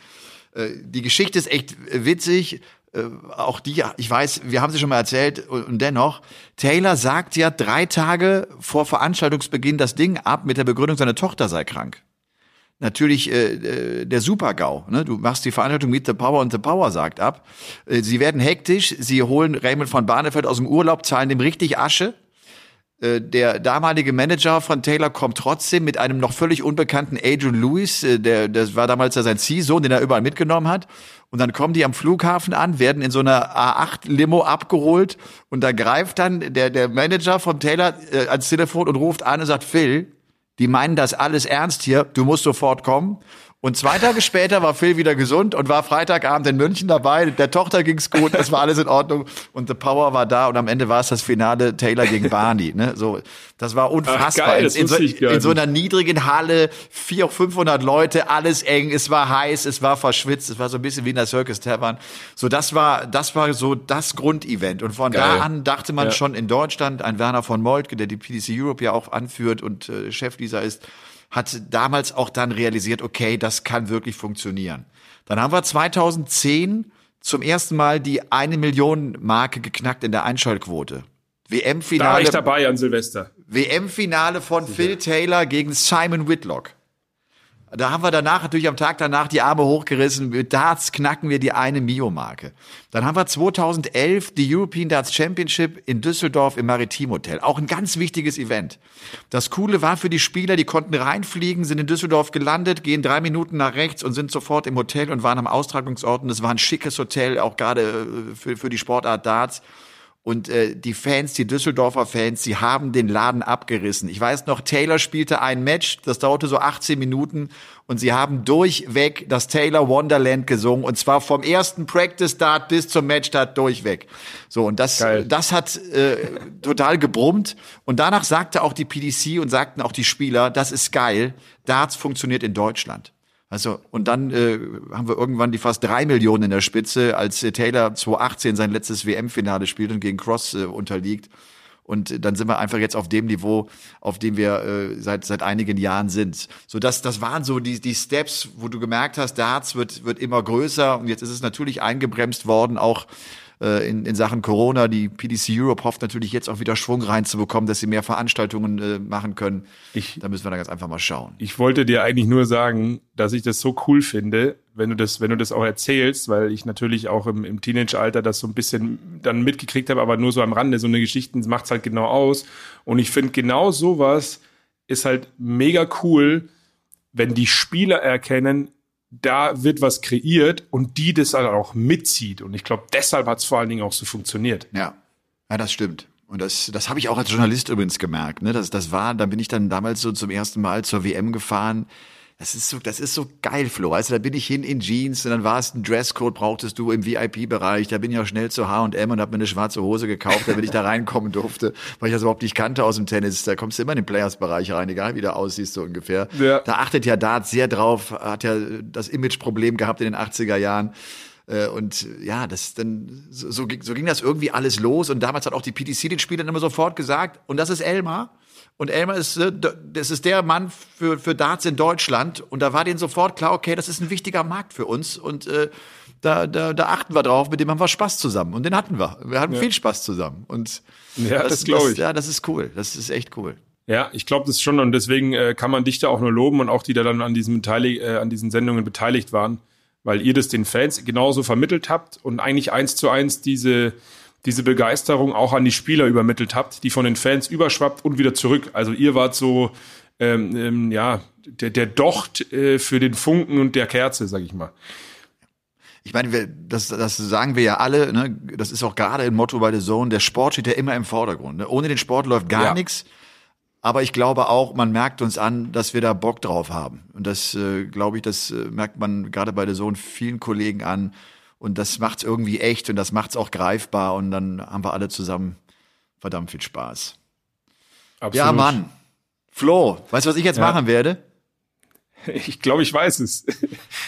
Äh, Die Geschichte ist echt witzig. Äh, auch die, ich weiß, wir haben sie schon mal erzählt, und dennoch, Taylor sagt ja drei Tage vor Veranstaltungsbeginn das Ding ab mit der Begründung, seine Tochter sei krank. Natürlich äh, äh, der Super-GAU. Ne? Du machst die Veranstaltung Meet the Power und The Power sagt ab. Äh, sie werden hektisch, sie holen Raymond von Barnefeld aus dem Urlaub, zahlen dem richtig Asche. Äh, der damalige Manager von Taylor kommt trotzdem mit einem noch völlig unbekannten Adrian Lewis, äh, der das war damals ja sein Ziehsohn, den er überall mitgenommen hat. Und dann kommen die am Flughafen an, werden in so einer A8-Limo abgeholt und da greift dann der, der Manager von Taylor äh, ans Telefon und ruft an und sagt, Phil, die meinen das alles ernst hier, du musst sofort kommen. Und zwei Tage später war Phil wieder gesund und war Freitagabend in München dabei. Der Tochter ging's gut, es war alles in Ordnung und The Power war da und am Ende war es das Finale Taylor gegen Barney. Ne? So, das war unfassbar. Ach, geil, in, in, so, in, so, einer niedrigen Halle, 400, 500 Leute, alles eng, es war heiß, es war verschwitzt, es war so ein bisschen wie in der Circus Tavern. So, das war, das war so das Grundevent. Und von geil. da an dachte man ja. schon in Deutschland, ein Werner von Moltke, der die PDC Europe ja auch anführt und äh, Chef dieser ist, hat damals auch dann realisiert, okay, das kann wirklich funktionieren. Dann haben wir 2010 zum ersten Mal die eine Million Marke geknackt in der Einschaltquote. WM-Finale. Da war ich dabei an Silvester. WM-Finale von Sicher. Phil Taylor gegen Simon Whitlock. Da haben wir danach natürlich am Tag danach die Arme hochgerissen. Mit Darts knacken wir die eine Mio-Marke. Dann haben wir 2011 die European Darts Championship in Düsseldorf im Maritim Hotel. Auch ein ganz wichtiges Event. Das Coole war für die Spieler, die konnten reinfliegen, sind in Düsseldorf gelandet, gehen drei Minuten nach rechts und sind sofort im Hotel und waren am Austragungsort. Und es war ein schickes Hotel, auch gerade äh, für, für die Sportart Darts. Und äh, die Fans, die Düsseldorfer Fans, sie haben den Laden abgerissen. Ich weiß noch, Taylor spielte ein Match, das dauerte so 18 Minuten und sie haben durchweg das Taylor Wonderland gesungen und zwar vom ersten Practice Start bis zum Match Start durchweg. So und das Geil. das hat äh, total gebrummt und danach sagte auch die PDC und sagten auch die Spieler, das ist geil. Darts funktioniert in Deutschland. Also, und dann äh, haben wir irgendwann die fast drei Millionen in der Spitze, als äh, Taylor 2018 sein letztes WM-Finale spielt und gegen Cross äh, unterliegt. Und dann sind wir einfach jetzt auf dem Niveau, auf dem wir äh, seit seit einigen Jahren sind. So das das waren so die die Steps, wo du gemerkt hast, Darts wird wird immer größer und jetzt ist es natürlich eingebremst worden, auch äh, in, in Sachen Corona. Die PDC Europe hofft natürlich jetzt auch wieder Schwung reinzubekommen, dass sie mehr Veranstaltungen äh, machen können. Ich, da müssen wir dann ganz einfach mal schauen. Ich wollte dir eigentlich nur sagen, dass ich das so cool finde, wenn du das, wenn du das auch erzählst, weil ich natürlich auch im, im Teenage-Alter das so ein bisschen dann mitgekriegt habe, aber nur so am Rande. So eine Geschichte macht's halt genau aus. Und ich finde genau sowas ist halt mega cool, wenn die Spieler erkennen, da wird was kreiert und die das dann auch mitzieht. Und ich glaube, deshalb hat es vor allen Dingen auch so funktioniert. Ja, ja, das stimmt. Und das, das habe ich auch als Journalist übrigens gemerkt. Ne? Das, das war, da bin ich dann damals so zum ersten Mal zur WM gefahren das ist so, das ist so geil, Flo. Weißt du, da bin ich hin in Jeans und dann war es ein Dresscode, brauchtest du im VIP-Bereich. Da bin ich auch schnell zu H&M und habe mir eine schwarze Hose gekauft, damit ich da reinkommen durfte, weil ich das überhaupt nicht kannte aus dem Tennis. Da kommst du immer in den Players-Bereich rein, egal wie du aussiehst, so ungefähr. Ja. Da achtet ja Dart sehr drauf, hat ja das Image-Problem gehabt in den 80er Jahren. Äh, und ja, das dann so, so, so ging das irgendwie alles los. Und damals hat auch die PTC den Spielern immer sofort gesagt, und das ist Elmar. Und Elmar ist, äh, das ist der Mann für, für Darts in Deutschland. Und da war denen sofort klar, okay, das ist ein wichtiger Markt für uns. Und äh, da, da, da achten wir drauf, mit dem haben wir Spaß zusammen. Und den hatten wir. Wir hatten ja. viel Spaß zusammen. Und ja, das, das glaube ich. ja, das ist cool. Das ist echt cool. Ja, ich glaube das schon und deswegen äh, kann man dich da auch nur loben und auch die, die da dann an diesen, Beteilig äh, an diesen Sendungen beteiligt waren, weil ihr das den Fans genauso vermittelt habt und eigentlich eins zu eins diese diese Begeisterung auch an die Spieler übermittelt habt, die von den Fans überschwappt und wieder zurück. Also ihr wart so, ähm, ähm, ja, der, der Docht äh, für den Funken und der Kerze, sag ich mal. Ich meine, wir, das, das sagen wir ja alle, ne? das ist auch gerade im Motto bei der Zone, der Sport steht ja immer im Vordergrund. Ne? Ohne den Sport läuft gar ja. nichts. Aber ich glaube auch, man merkt uns an, dass wir da Bock drauf haben. Und das, äh, glaube ich, das äh, merkt man gerade bei der Zone vielen Kollegen an, und das macht's irgendwie echt und das macht's auch greifbar und dann haben wir alle zusammen verdammt viel Spaß. Absolut. Ja, Mann. Flo, weißt du, was ich jetzt ja. machen werde? Ich glaube, ich weiß es.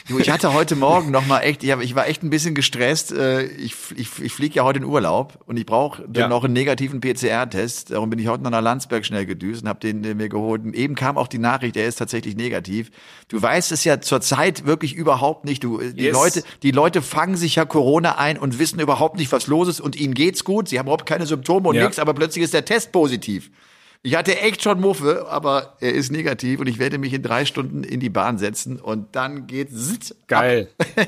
Du, ich hatte heute Morgen noch mal echt, ich, hab, ich war echt ein bisschen gestresst. Äh, Ich, ich, ich fliege ja heute in Urlaub und ich brauche dann Ja. noch einen negativen PCR-Test. Darum bin ich heute noch nach Landsberg schnell gedüst und habe den mir geholt. Und eben kam auch die Nachricht, er ist tatsächlich negativ. Du weißt es ja zurzeit wirklich überhaupt nicht. Du, äh, die Yes. Leute, die Leute fangen sich ja Corona ein und wissen überhaupt nicht, was los ist. Und ihnen geht's gut. Sie haben überhaupt keine Symptome und Ja. nichts, aber plötzlich ist der Test positiv. Ich hatte echt schon Muffe, aber er ist negativ und ich werde mich in drei Stunden in die Bahn setzen und dann geht's Geil.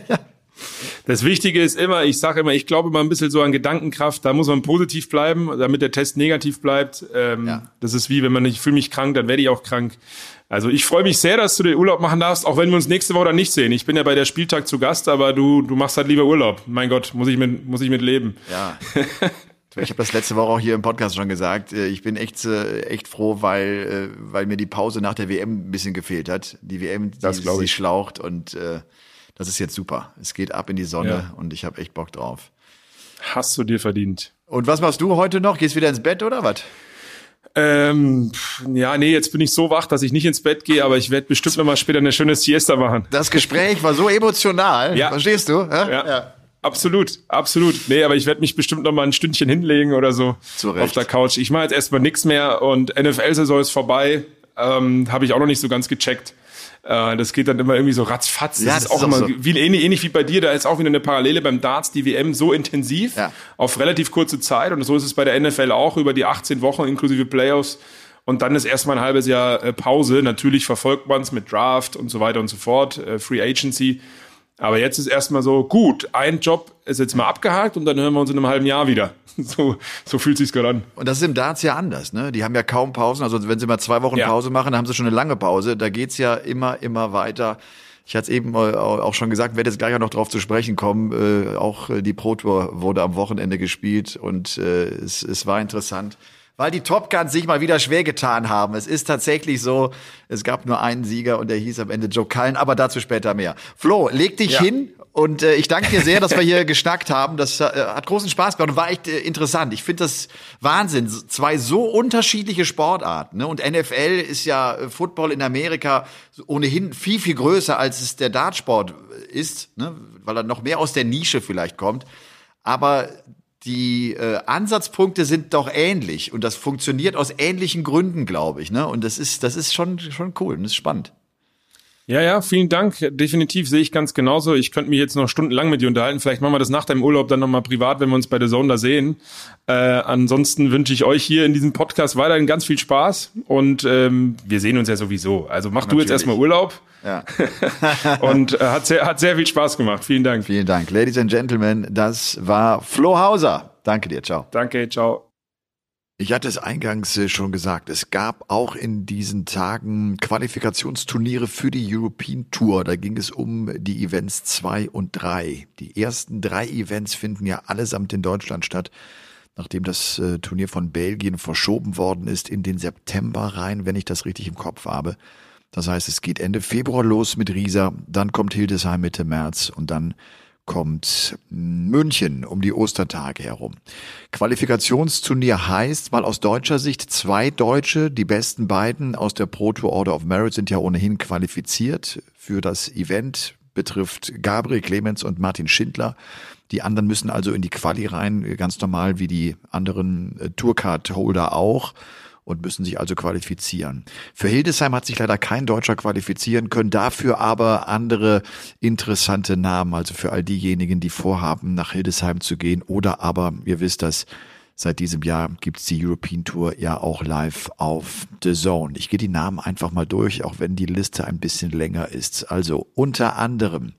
Das Wichtige ist immer, ich sage immer, ich glaube immer ein bisschen so an Gedankenkraft, da muss man positiv bleiben, damit der Test negativ bleibt. Ähm, Ja. Das ist wie, wenn man nicht, ich fühle mich krank, dann werde ich auch krank. Also ich freue mich sehr, dass du den Urlaub machen darfst, auch wenn wir uns nächste Woche dann nicht sehen. Ich bin ja bei der Spieltag zu Gast, aber du, du machst halt lieber Urlaub. Mein Gott, muss ich mit, muss ich mit leben. Ja. Ich habe das letzte Woche auch hier im Podcast schon gesagt. Äh, Ich bin echt, äh, echt froh, weil, äh, weil mir die Pause nach der WM ein bisschen gefehlt hat. Die WM, die Das ich. schlaucht und äh, das ist jetzt super. Es geht ab in die Sonne Ja. und ich habe echt Bock drauf. Hast du dir verdient. Und was machst du heute noch? Gehst wieder ins Bett oder was? Ähm, ja, nee, jetzt bin ich so wach, dass ich nicht ins Bett gehe, aber ich werde bestimmt noch mal später eine schöne Siesta machen. Das Gespräch war so emotional. Ja. Verstehst du? Ja. Ja. Absolut, absolut. Nee, aber ich werde mich bestimmt noch mal ein Stündchen hinlegen oder so Zu Recht. auf der Couch. Ich mache jetzt erstmal nichts mehr und NFL-Saison ist vorbei. Ähm, Habe ich auch noch nicht so ganz gecheckt. Äh, das geht dann immer irgendwie so ratzfatz. Das Ja, ist das auch ist auch immer so. wie, ähnlich, ähnlich wie bei dir. Da ist auch wieder eine Parallele beim Darts, die WM so intensiv Ja. auf relativ kurze Zeit. Und so ist es bei der NFL auch über die 18 Wochen inklusive Playoffs. Und dann ist erstmal ein halbes Jahr äh, Pause. Natürlich verfolgt man es mit Draft und so weiter und so fort, äh, Free Agency. Aber jetzt ist erstmal so, gut, ein Job ist jetzt mal abgehakt und dann hören wir uns in einem halben Jahr wieder. So, so fühlt sich's gerade an. Und das ist im Darts ja anders, ne? Die haben ja kaum Pausen. Also wenn sie mal zwei Wochen Ja. Pause machen, dann haben sie schon eine lange Pause. Da geht's ja immer, immer weiter. Ich hatte es eben äh, auch schon gesagt, werde jetzt gleich auch noch drauf zu sprechen kommen. Äh, auch äh, die Pro Tour wurde am Wochenende gespielt und äh, es, es war interessant. Weil die Top Guns sich mal wieder schwer getan haben. Es ist tatsächlich so, es gab nur einen Sieger und der hieß am Ende Joe Cullen, aber dazu später mehr. Flo, leg dich Ja. hin und äh, ich danke dir sehr, dass wir hier geschnackt haben. Das äh, hat großen Spaß gemacht und war echt äh, interessant. Ich finde das Wahnsinn. Zwei so unterschiedliche Sportarten. Ne? Und NFL ist ja äh, Football in Amerika ohnehin viel, viel größer, als es der Dartsport ist, ne? weil er noch mehr aus der Nische vielleicht kommt. Aber die äh, Ansatzpunkte sind doch ähnlich und das funktioniert aus ähnlichen Gründen, glaube ich. Ne? Und das ist, das ist schon, schon cool und das ist spannend. Ja, ja, vielen Dank. Definitiv sehe ich ganz genauso. Ich könnte mich jetzt noch stundenlang mit dir unterhalten. Vielleicht machen wir das nach deinem Urlaub dann nochmal privat, wenn wir uns bei der Zone da sehen. Äh, ansonsten wünsche ich euch hier in diesem Podcast weiterhin ganz viel Spaß und ähm, wir sehen uns ja sowieso. Also mach du jetzt Natürlich. erstmal Urlaub Ja. und äh, hat, sehr, hat sehr viel Spaß gemacht. Vielen Dank. Vielen Dank. Ladies and Gentlemen, das war Flo Hauser. Danke dir. Ciao. Danke, ciao. Ich hatte es eingangs äh, schon gesagt, es gab auch in diesen Tagen Qualifikationsturniere für die European Tour. Da ging es um die Events zwei und drei. Die ersten drei Events finden ja allesamt in Deutschland statt, nachdem das äh, Turnier von Belgien verschoben worden ist in den September rein, wenn ich das richtig im Kopf habe. Das heißt, es geht Ende Februar los mit Riesa, dann kommt Hildesheim Mitte März und dann kommt München um die Ostertage herum. Qualifikationsturnier heißt, weil aus deutscher Sicht zwei Deutsche, die besten beiden aus der Pro Tour Order of Merit sind ja ohnehin qualifiziert für das Event betrifft Gabriel Clemens und Martin Schindler. Die anderen müssen also in die Quali rein, ganz normal wie die anderen äh, Tourcard-Holder auch und müssen sich also qualifizieren. Für Hildesheim hat sich leider kein Deutscher qualifizieren können, dafür aber andere interessante Namen, also für all diejenigen, die vorhaben, nach Hildesheim zu gehen oder aber, ihr wisst das, Seit diesem Jahr gibt's die European Tour ja auch live auf The Zone. Ich gehe die Namen einfach mal durch, auch wenn die Liste ein bisschen länger ist. Also unter anderem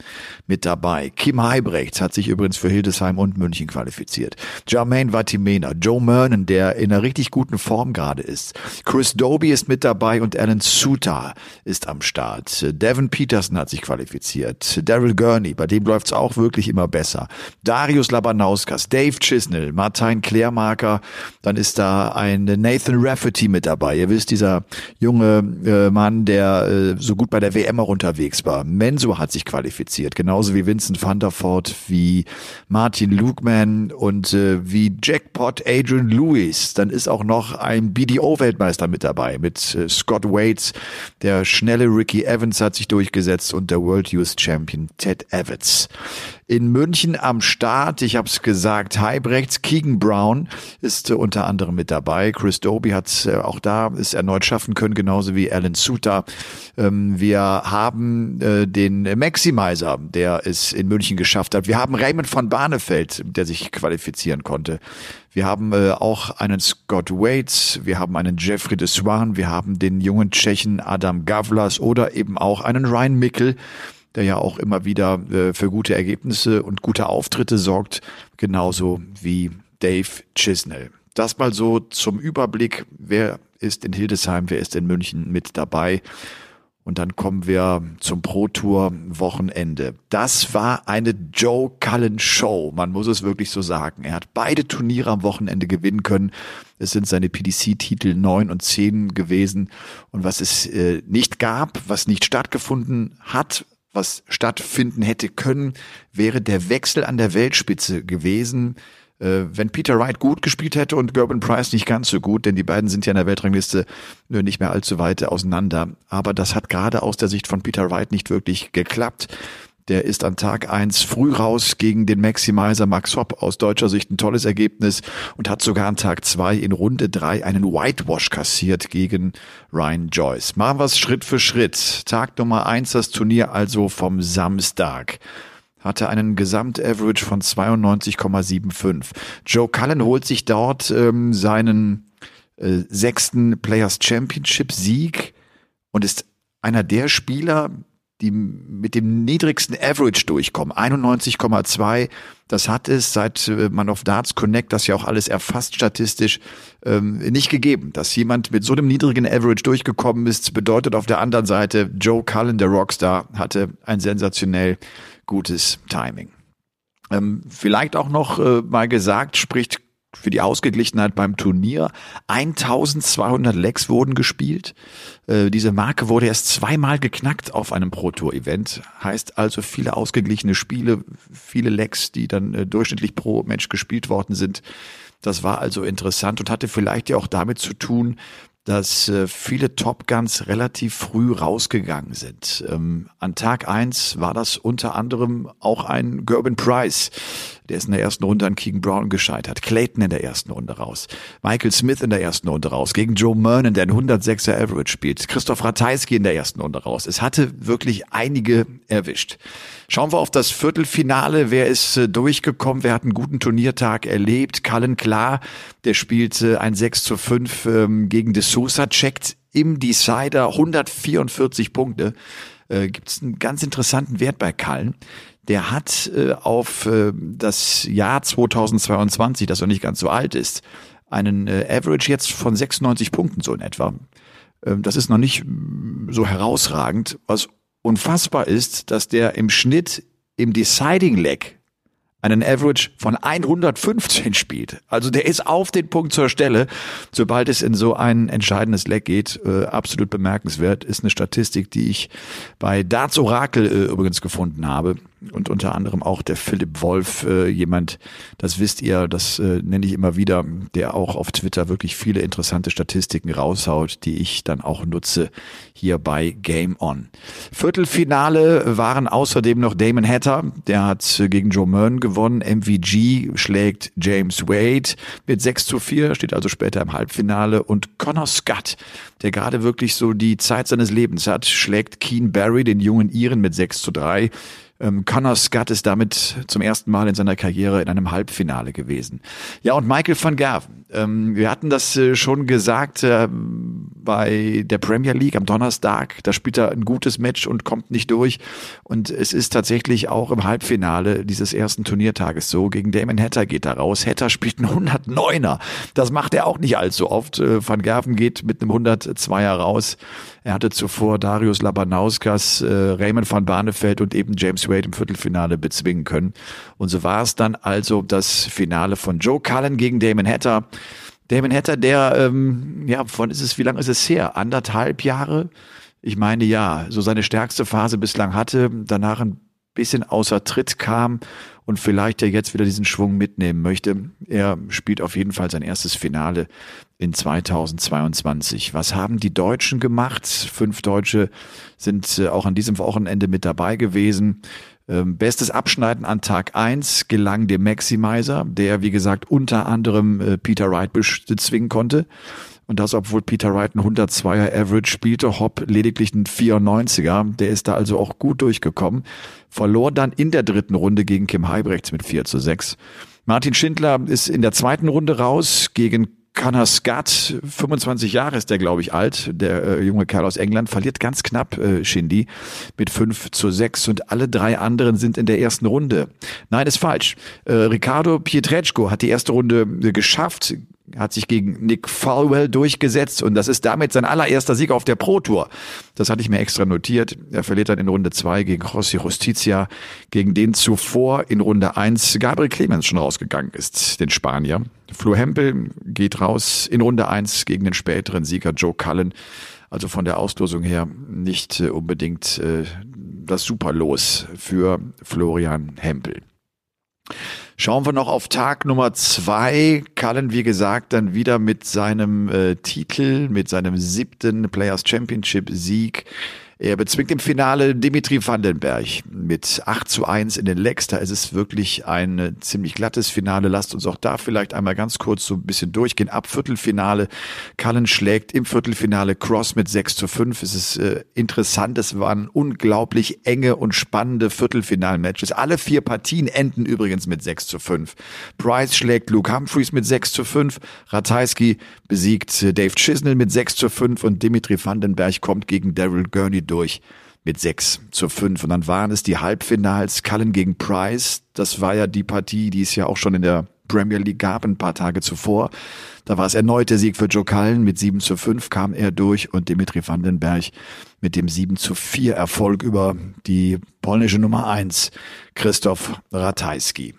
mit dabei Kim Heibrechts hat sich übrigens für Hildesheim und München qualifiziert. Jermaine Vatimena, Joe Mernon, der in einer richtig guten Form gerade ist. Chris Doby ist mit dabei und Alan Suter ist am Start. Devin Peterson hat sich qualifiziert. Daryl Gurney, bei dem läuft's auch wirklich immer besser. Darius Labanauskas, Dave Chisnell, Martin Klärmann Benchmarker. Dann ist da ein Nathan Rafferty mit dabei. Ihr wisst, dieser junge äh, Mann, der äh, so gut bei der WM auch unterwegs war. Menso hat sich qualifiziert, genauso wie Vincent van der Voort, wie Martin Lugman und äh, wie Jackpot Adrian Lewis. Dann ist auch noch ein BDO-Weltmeister mit dabei, mit äh, Scott Waits. Der schnelle Ricky Evans hat sich durchgesetzt und der World Youth Champion Ted Evans in München am Start. Ich habe es gesagt, Heibrechts, Keegan Brown ist äh, unter anderem mit dabei. Chris Doby hat äh, auch da es erneut schaffen können, genauso wie Alan Suter. Ähm, wir haben äh, den Maximizer, der es in München geschafft hat. Wir haben Raymond von Barnefeld, der sich qualifizieren konnte. Wir haben äh, auch einen Scott Waits, wir haben einen Jeffrey de Swan, wir haben den jungen Tschechen Adam Gavlas oder eben auch einen Ryan Mickel, der ja auch immer wieder äh, für gute Ergebnisse und gute Auftritte sorgt, genauso wie Dave Chisnell. Das mal so zum Überblick, wer ist in Hildesheim, wer ist in München mit dabei. Und dann kommen wir zum Pro Tour Wochenende. Das war eine Joe Cullen Show. Man muss es wirklich so sagen. Er hat beide Turniere am Wochenende gewinnen können. Es sind seine PDC-Titel neun und zehn gewesen. Und was es äh, nicht gab, was nicht stattgefunden hat, was stattfinden hätte können, wäre der Wechsel an der Weltspitze gewesen. Äh, wenn Peter Wright gut gespielt hätte und Gerben Price nicht ganz so gut, denn die beiden sind ja in der Weltrangliste nur nicht mehr allzu weit auseinander. Aber das hat gerade aus der Sicht von Peter Wright nicht wirklich geklappt. Der ist an Tag eins früh raus gegen den Maximizer Max Hopp. Aus deutscher Sicht ein tolles Ergebnis und hat sogar an Tag zwei in Runde drei einen Whitewash kassiert gegen Ryan Joyce. Machen wir es Schritt für Schritt. Tag Nummer eins das Turnier also vom Samstag hatte einen Gesamtaverage von 92,75. Joe Cullen holt sich dort ähm, seinen äh, sechsten Players Championship Sieg und ist einer der Spieler, die mit dem niedrigsten Average durchkommen. 91,2. Das hat es seit äh, Man of Darts Connect, das ja auch alles erfasst statistisch, ähm, nicht gegeben. Dass jemand mit so einem niedrigen Average durchgekommen ist, bedeutet auf der anderen Seite, Joe Cullen, der Rockstar, hatte ein sensationell gutes Timing. Ähm, vielleicht auch noch äh, mal gesagt, spricht für die Ausgeglichenheit beim Turnier. 1200 Lecks wurden gespielt. Äh, diese Marke wurde erst zweimal geknackt auf einem Pro Tour Event. Heißt also viele ausgeglichene Spiele, viele Lecks, die dann äh, durchschnittlich pro Match gespielt worden sind. Das war also interessant und hatte vielleicht ja auch damit zu tun, dass äh, viele Top Guns relativ früh rausgegangen sind. Ähm, an Tag eins war das unter anderem auch ein Gerben Price. Der ist in der ersten Runde an Keegan Brown gescheitert. Clayton in der ersten Runde raus. Michael Smith in der ersten Runde raus. Gegen Joe Mernon, der ein 106er Average spielt. Christoph Ratajski in der ersten Runde raus. Es hatte wirklich einige erwischt. Schauen wir auf das Viertelfinale. Wer ist äh, durchgekommen? Wer hat einen guten Turniertag erlebt? Cullen Klar, der spielte ein 6 zu 5 ähm, gegen De Sousa, checkt im Decider 144 Punkte. Äh, Gibt es einen ganz interessanten Wert bei Cullen der hat äh, auf äh, das Jahr 2022, das noch nicht ganz so alt ist, einen äh, Average jetzt von 96 Punkten so in etwa. Ähm, das ist noch nicht mm, so herausragend. Was unfassbar ist, dass der im Schnitt im Deciding Leg einen Average von 115 spielt. Also der ist auf den Punkt zur Stelle, sobald es in so ein entscheidendes Leg geht. Äh, absolut bemerkenswert. Ist eine Statistik, die ich bei Darts Oracle äh, übrigens gefunden habe und unter anderem auch der Philipp Wolf, äh, jemand, das wisst ihr, das äh, nenne ich immer wieder, der auch auf Twitter wirklich viele interessante Statistiken raushaut, die ich dann auch nutze hier bei Game On. Viertelfinale waren außerdem noch Damon Hatter, der hat gegen Joe Mern gewonnen, MVG schlägt James Wade mit 6 zu 4, steht also später im Halbfinale und Connor Scott, der gerade wirklich so die Zeit seines Lebens hat, schlägt Keen Barry, den jungen Iren mit 6 zu 3. Ähm, Connor Scott ist damit zum ersten Mal in seiner Karriere in einem Halbfinale gewesen. Ja, und Michael van Gerven, Ähm, wir hatten das äh, schon gesagt äh, bei der Premier League am Donnerstag. Da spielt er ein gutes Match und kommt nicht durch. Und es ist tatsächlich auch im Halbfinale dieses ersten Turniertages so. Gegen Damon Hatter geht er raus. Hatter spielt einen 109er. Das macht er auch nicht allzu oft. Äh, Van Gerven geht mit einem 102er raus. Er hatte zuvor Darius Labanauskas, äh, Raymond van Barneveld und eben James im Viertelfinale bezwingen können. Und so war es dann also das Finale von Joe Cullen gegen Damon Hatter. Damon Hatter, der, ähm, ja, von ist es, wie lange ist es her? Anderthalb Jahre? Ich meine ja, so seine stärkste Phase bislang hatte, danach ein bisschen außer Tritt kam und vielleicht ja jetzt wieder diesen Schwung mitnehmen möchte. Er spielt auf jeden Fall sein erstes Finale in 2022. Was haben die Deutschen gemacht? Fünf Deutsche sind äh, auch an diesem Wochenende mit dabei gewesen. Ähm, bestes Abschneiden an Tag eins gelang dem Maximizer, der, wie gesagt, unter anderem äh, Peter Wright bezwingen konnte. Und das, obwohl Peter Wright ein 102er Average spielte, Hopp lediglich ein 94er. Der ist da also auch gut durchgekommen. Verlor dann in der dritten Runde gegen Kim Heibrechts mit 4 zu 6. Martin Schindler ist in der zweiten Runde raus gegen Kanaskat, 25 Jahre ist der, glaube ich, alt, der äh, junge Kerl aus England, verliert ganz knapp äh, Shindy mit 5 zu 6 und alle drei anderen sind in der ersten Runde. Nein, ist falsch. Äh, Ricardo Pietreczko hat die erste Runde äh, geschafft, hat sich gegen Nick Falwell durchgesetzt und das ist damit sein allererster Sieg auf der Pro Tour. Das hatte ich mir extra notiert. Er verliert dann in Runde zwei gegen José Justicia, gegen den zuvor in Runde eins Gabriel Clemens schon rausgegangen ist, den Spanier. Flo Hempel geht raus in Runde eins gegen den späteren Sieger Joe Cullen. Also von der Auslosung her nicht äh, unbedingt äh, das Superlos für Florian Hempel. Schauen wir noch auf Tag Nummer zwei. Cullen, wie gesagt, dann wieder mit seinem äh, Titel, mit seinem siebten Players Championship Sieg er bezwingt im Finale Dimitri Vandenberg mit 8 zu 1 in den Lecks. Da ist es wirklich ein ziemlich glattes Finale. Lasst uns auch da vielleicht einmal ganz kurz so ein bisschen durchgehen. Ab Viertelfinale. Cullen schlägt im Viertelfinale Cross mit 6 zu 5. Es ist äh, interessant. Es waren unglaublich enge und spannende Viertelfinalmatches. Alle vier Partien enden übrigens mit 6 zu 5. Price schlägt Luke Humphreys mit 6 zu 5. Ratajski besiegt äh, Dave Chisnell mit 6 zu 5 und Dimitri Vandenberg kommt gegen Daryl Gurney durch mit 6 zu 5. Und dann waren es die Halbfinals Cullen gegen Price. Das war ja die Partie, die es ja auch schon in der Premier League gab, ein paar Tage zuvor. Da war es erneut der Sieg für Joe Cullen. Mit 7 zu 5 kam er durch und Dimitri Vandenberg mit dem 7 zu 4 Erfolg über die polnische Nummer 1, Christoph Ratajski.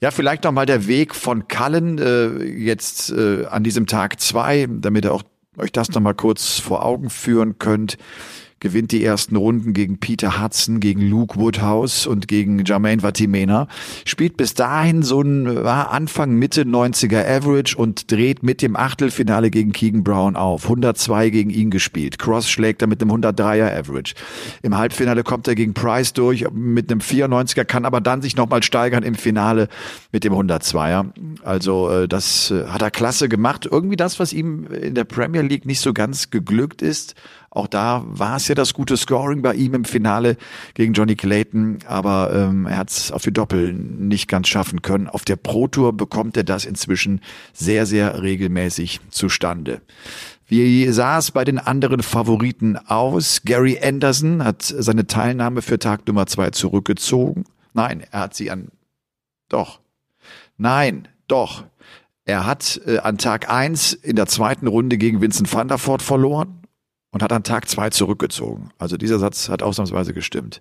Ja, vielleicht noch mal der Weg von Cullen äh, jetzt äh, an diesem Tag zwei, damit ihr auch euch das noch mal kurz vor Augen führen könnt gewinnt die ersten Runden gegen Peter Hudson, gegen Luke Woodhouse und gegen Jermaine Vatimena. Spielt bis dahin so ein war Anfang Mitte 90er Average und dreht mit dem Achtelfinale gegen Keegan Brown auf. 102 gegen ihn gespielt. Cross schlägt er mit einem 103er Average. Im Halbfinale kommt er gegen Price durch mit einem 94er, kann aber dann sich nochmal steigern im Finale mit dem 102er. Also äh, das äh, hat er klasse gemacht. Irgendwie das, was ihm in der Premier League nicht so ganz geglückt ist. Auch da war es ja das gute Scoring bei ihm im Finale gegen Johnny Clayton, aber ähm, er hat es auf die Doppel nicht ganz schaffen können. Auf der Pro Tour bekommt er das inzwischen sehr, sehr regelmäßig zustande. Wie sah es bei den anderen Favoriten aus? Gary Anderson hat seine Teilnahme für Tag Nummer zwei zurückgezogen. Nein, er hat sie an. Doch. Nein, doch. Er hat äh, an Tag eins in der zweiten Runde gegen Vincent van der Voort verloren und hat an Tag zwei zurückgezogen. Also dieser Satz hat ausnahmsweise gestimmt.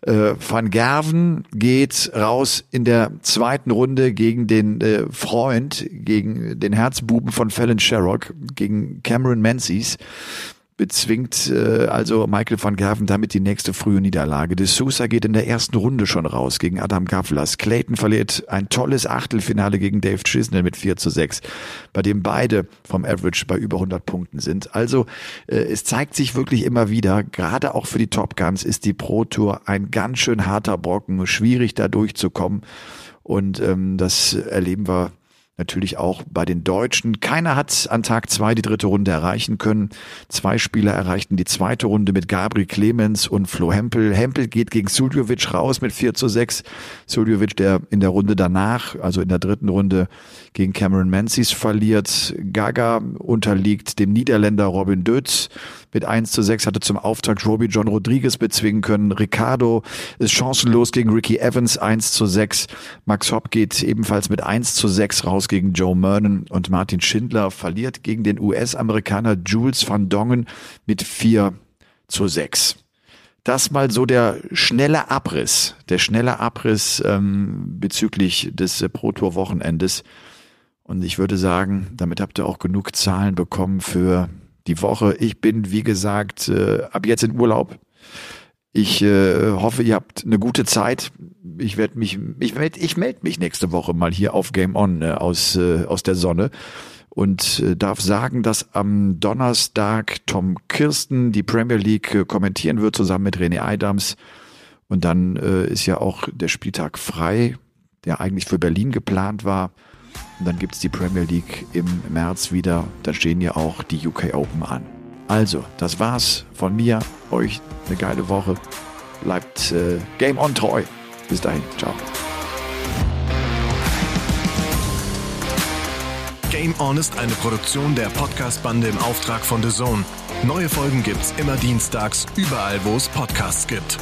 Äh, Van Gerven geht raus in der zweiten Runde gegen den äh, Freund, gegen den Herzbuben von Fallon Sherrock, gegen Cameron Menzies bezwingt äh, also Michael van Gerven damit die nächste frühe Niederlage. De Sousa geht in der ersten Runde schon raus gegen Adam Gavlas. Clayton verliert ein tolles Achtelfinale gegen Dave Chisnell mit 4 zu 6, bei dem beide vom Average bei über 100 Punkten sind. Also äh, es zeigt sich wirklich immer wieder, gerade auch für die Top Guns ist die Pro Tour ein ganz schön harter Brocken, schwierig da durchzukommen. Und ähm, das erleben wir natürlich auch bei den Deutschen. Keiner hat an Tag zwei die dritte Runde erreichen können. Zwei Spieler erreichten die zweite Runde mit Gabriel Clemens und Flo Hempel. Hempel geht gegen Suljovic raus mit 4 zu 6. Suljovic, der in der Runde danach, also in der dritten Runde, gegen Cameron Menzies verliert. Gaga unterliegt dem Niederländer Robin Dötz mit 1 zu 6, hatte zum Auftakt Robbie John Rodriguez bezwingen können. Ricardo ist chancenlos gegen Ricky Evans 1 zu 6. Max Hopp geht ebenfalls mit 1 zu 6 raus gegen Joe Mernon und Martin Schindler verliert gegen den US-Amerikaner Jules van Dongen mit 4 zu 6 das mal so der schnelle Abriss, der schnelle Abriss ähm, bezüglich des äh, Pro Tour Wochenendes. Und ich würde sagen, damit habt ihr auch genug Zahlen bekommen für die Woche. Ich bin, wie gesagt, äh, ab jetzt in Urlaub. Ich äh, hoffe, ihr habt eine gute Zeit. Ich werde mich, ich melde ich meld mich nächste Woche mal hier auf Game On äh, aus, äh, aus der Sonne und äh, darf sagen, dass am Donnerstag Tom Kirsten die Premier League äh, kommentieren wird, zusammen mit René Eidams. Und dann äh, ist ja auch der Spieltag frei, der eigentlich für Berlin geplant war. Und dann gibt's die Premier League im März wieder. Da stehen ja auch die UK Open an. Also, das war's von mir. Euch eine geile Woche. Bleibt äh, Game on treu. Bis dahin. Ciao. Game On ist eine Produktion der Podcast-Bande im Auftrag von The Zone. Neue Folgen gibt's immer dienstags, überall, wo es Podcasts gibt.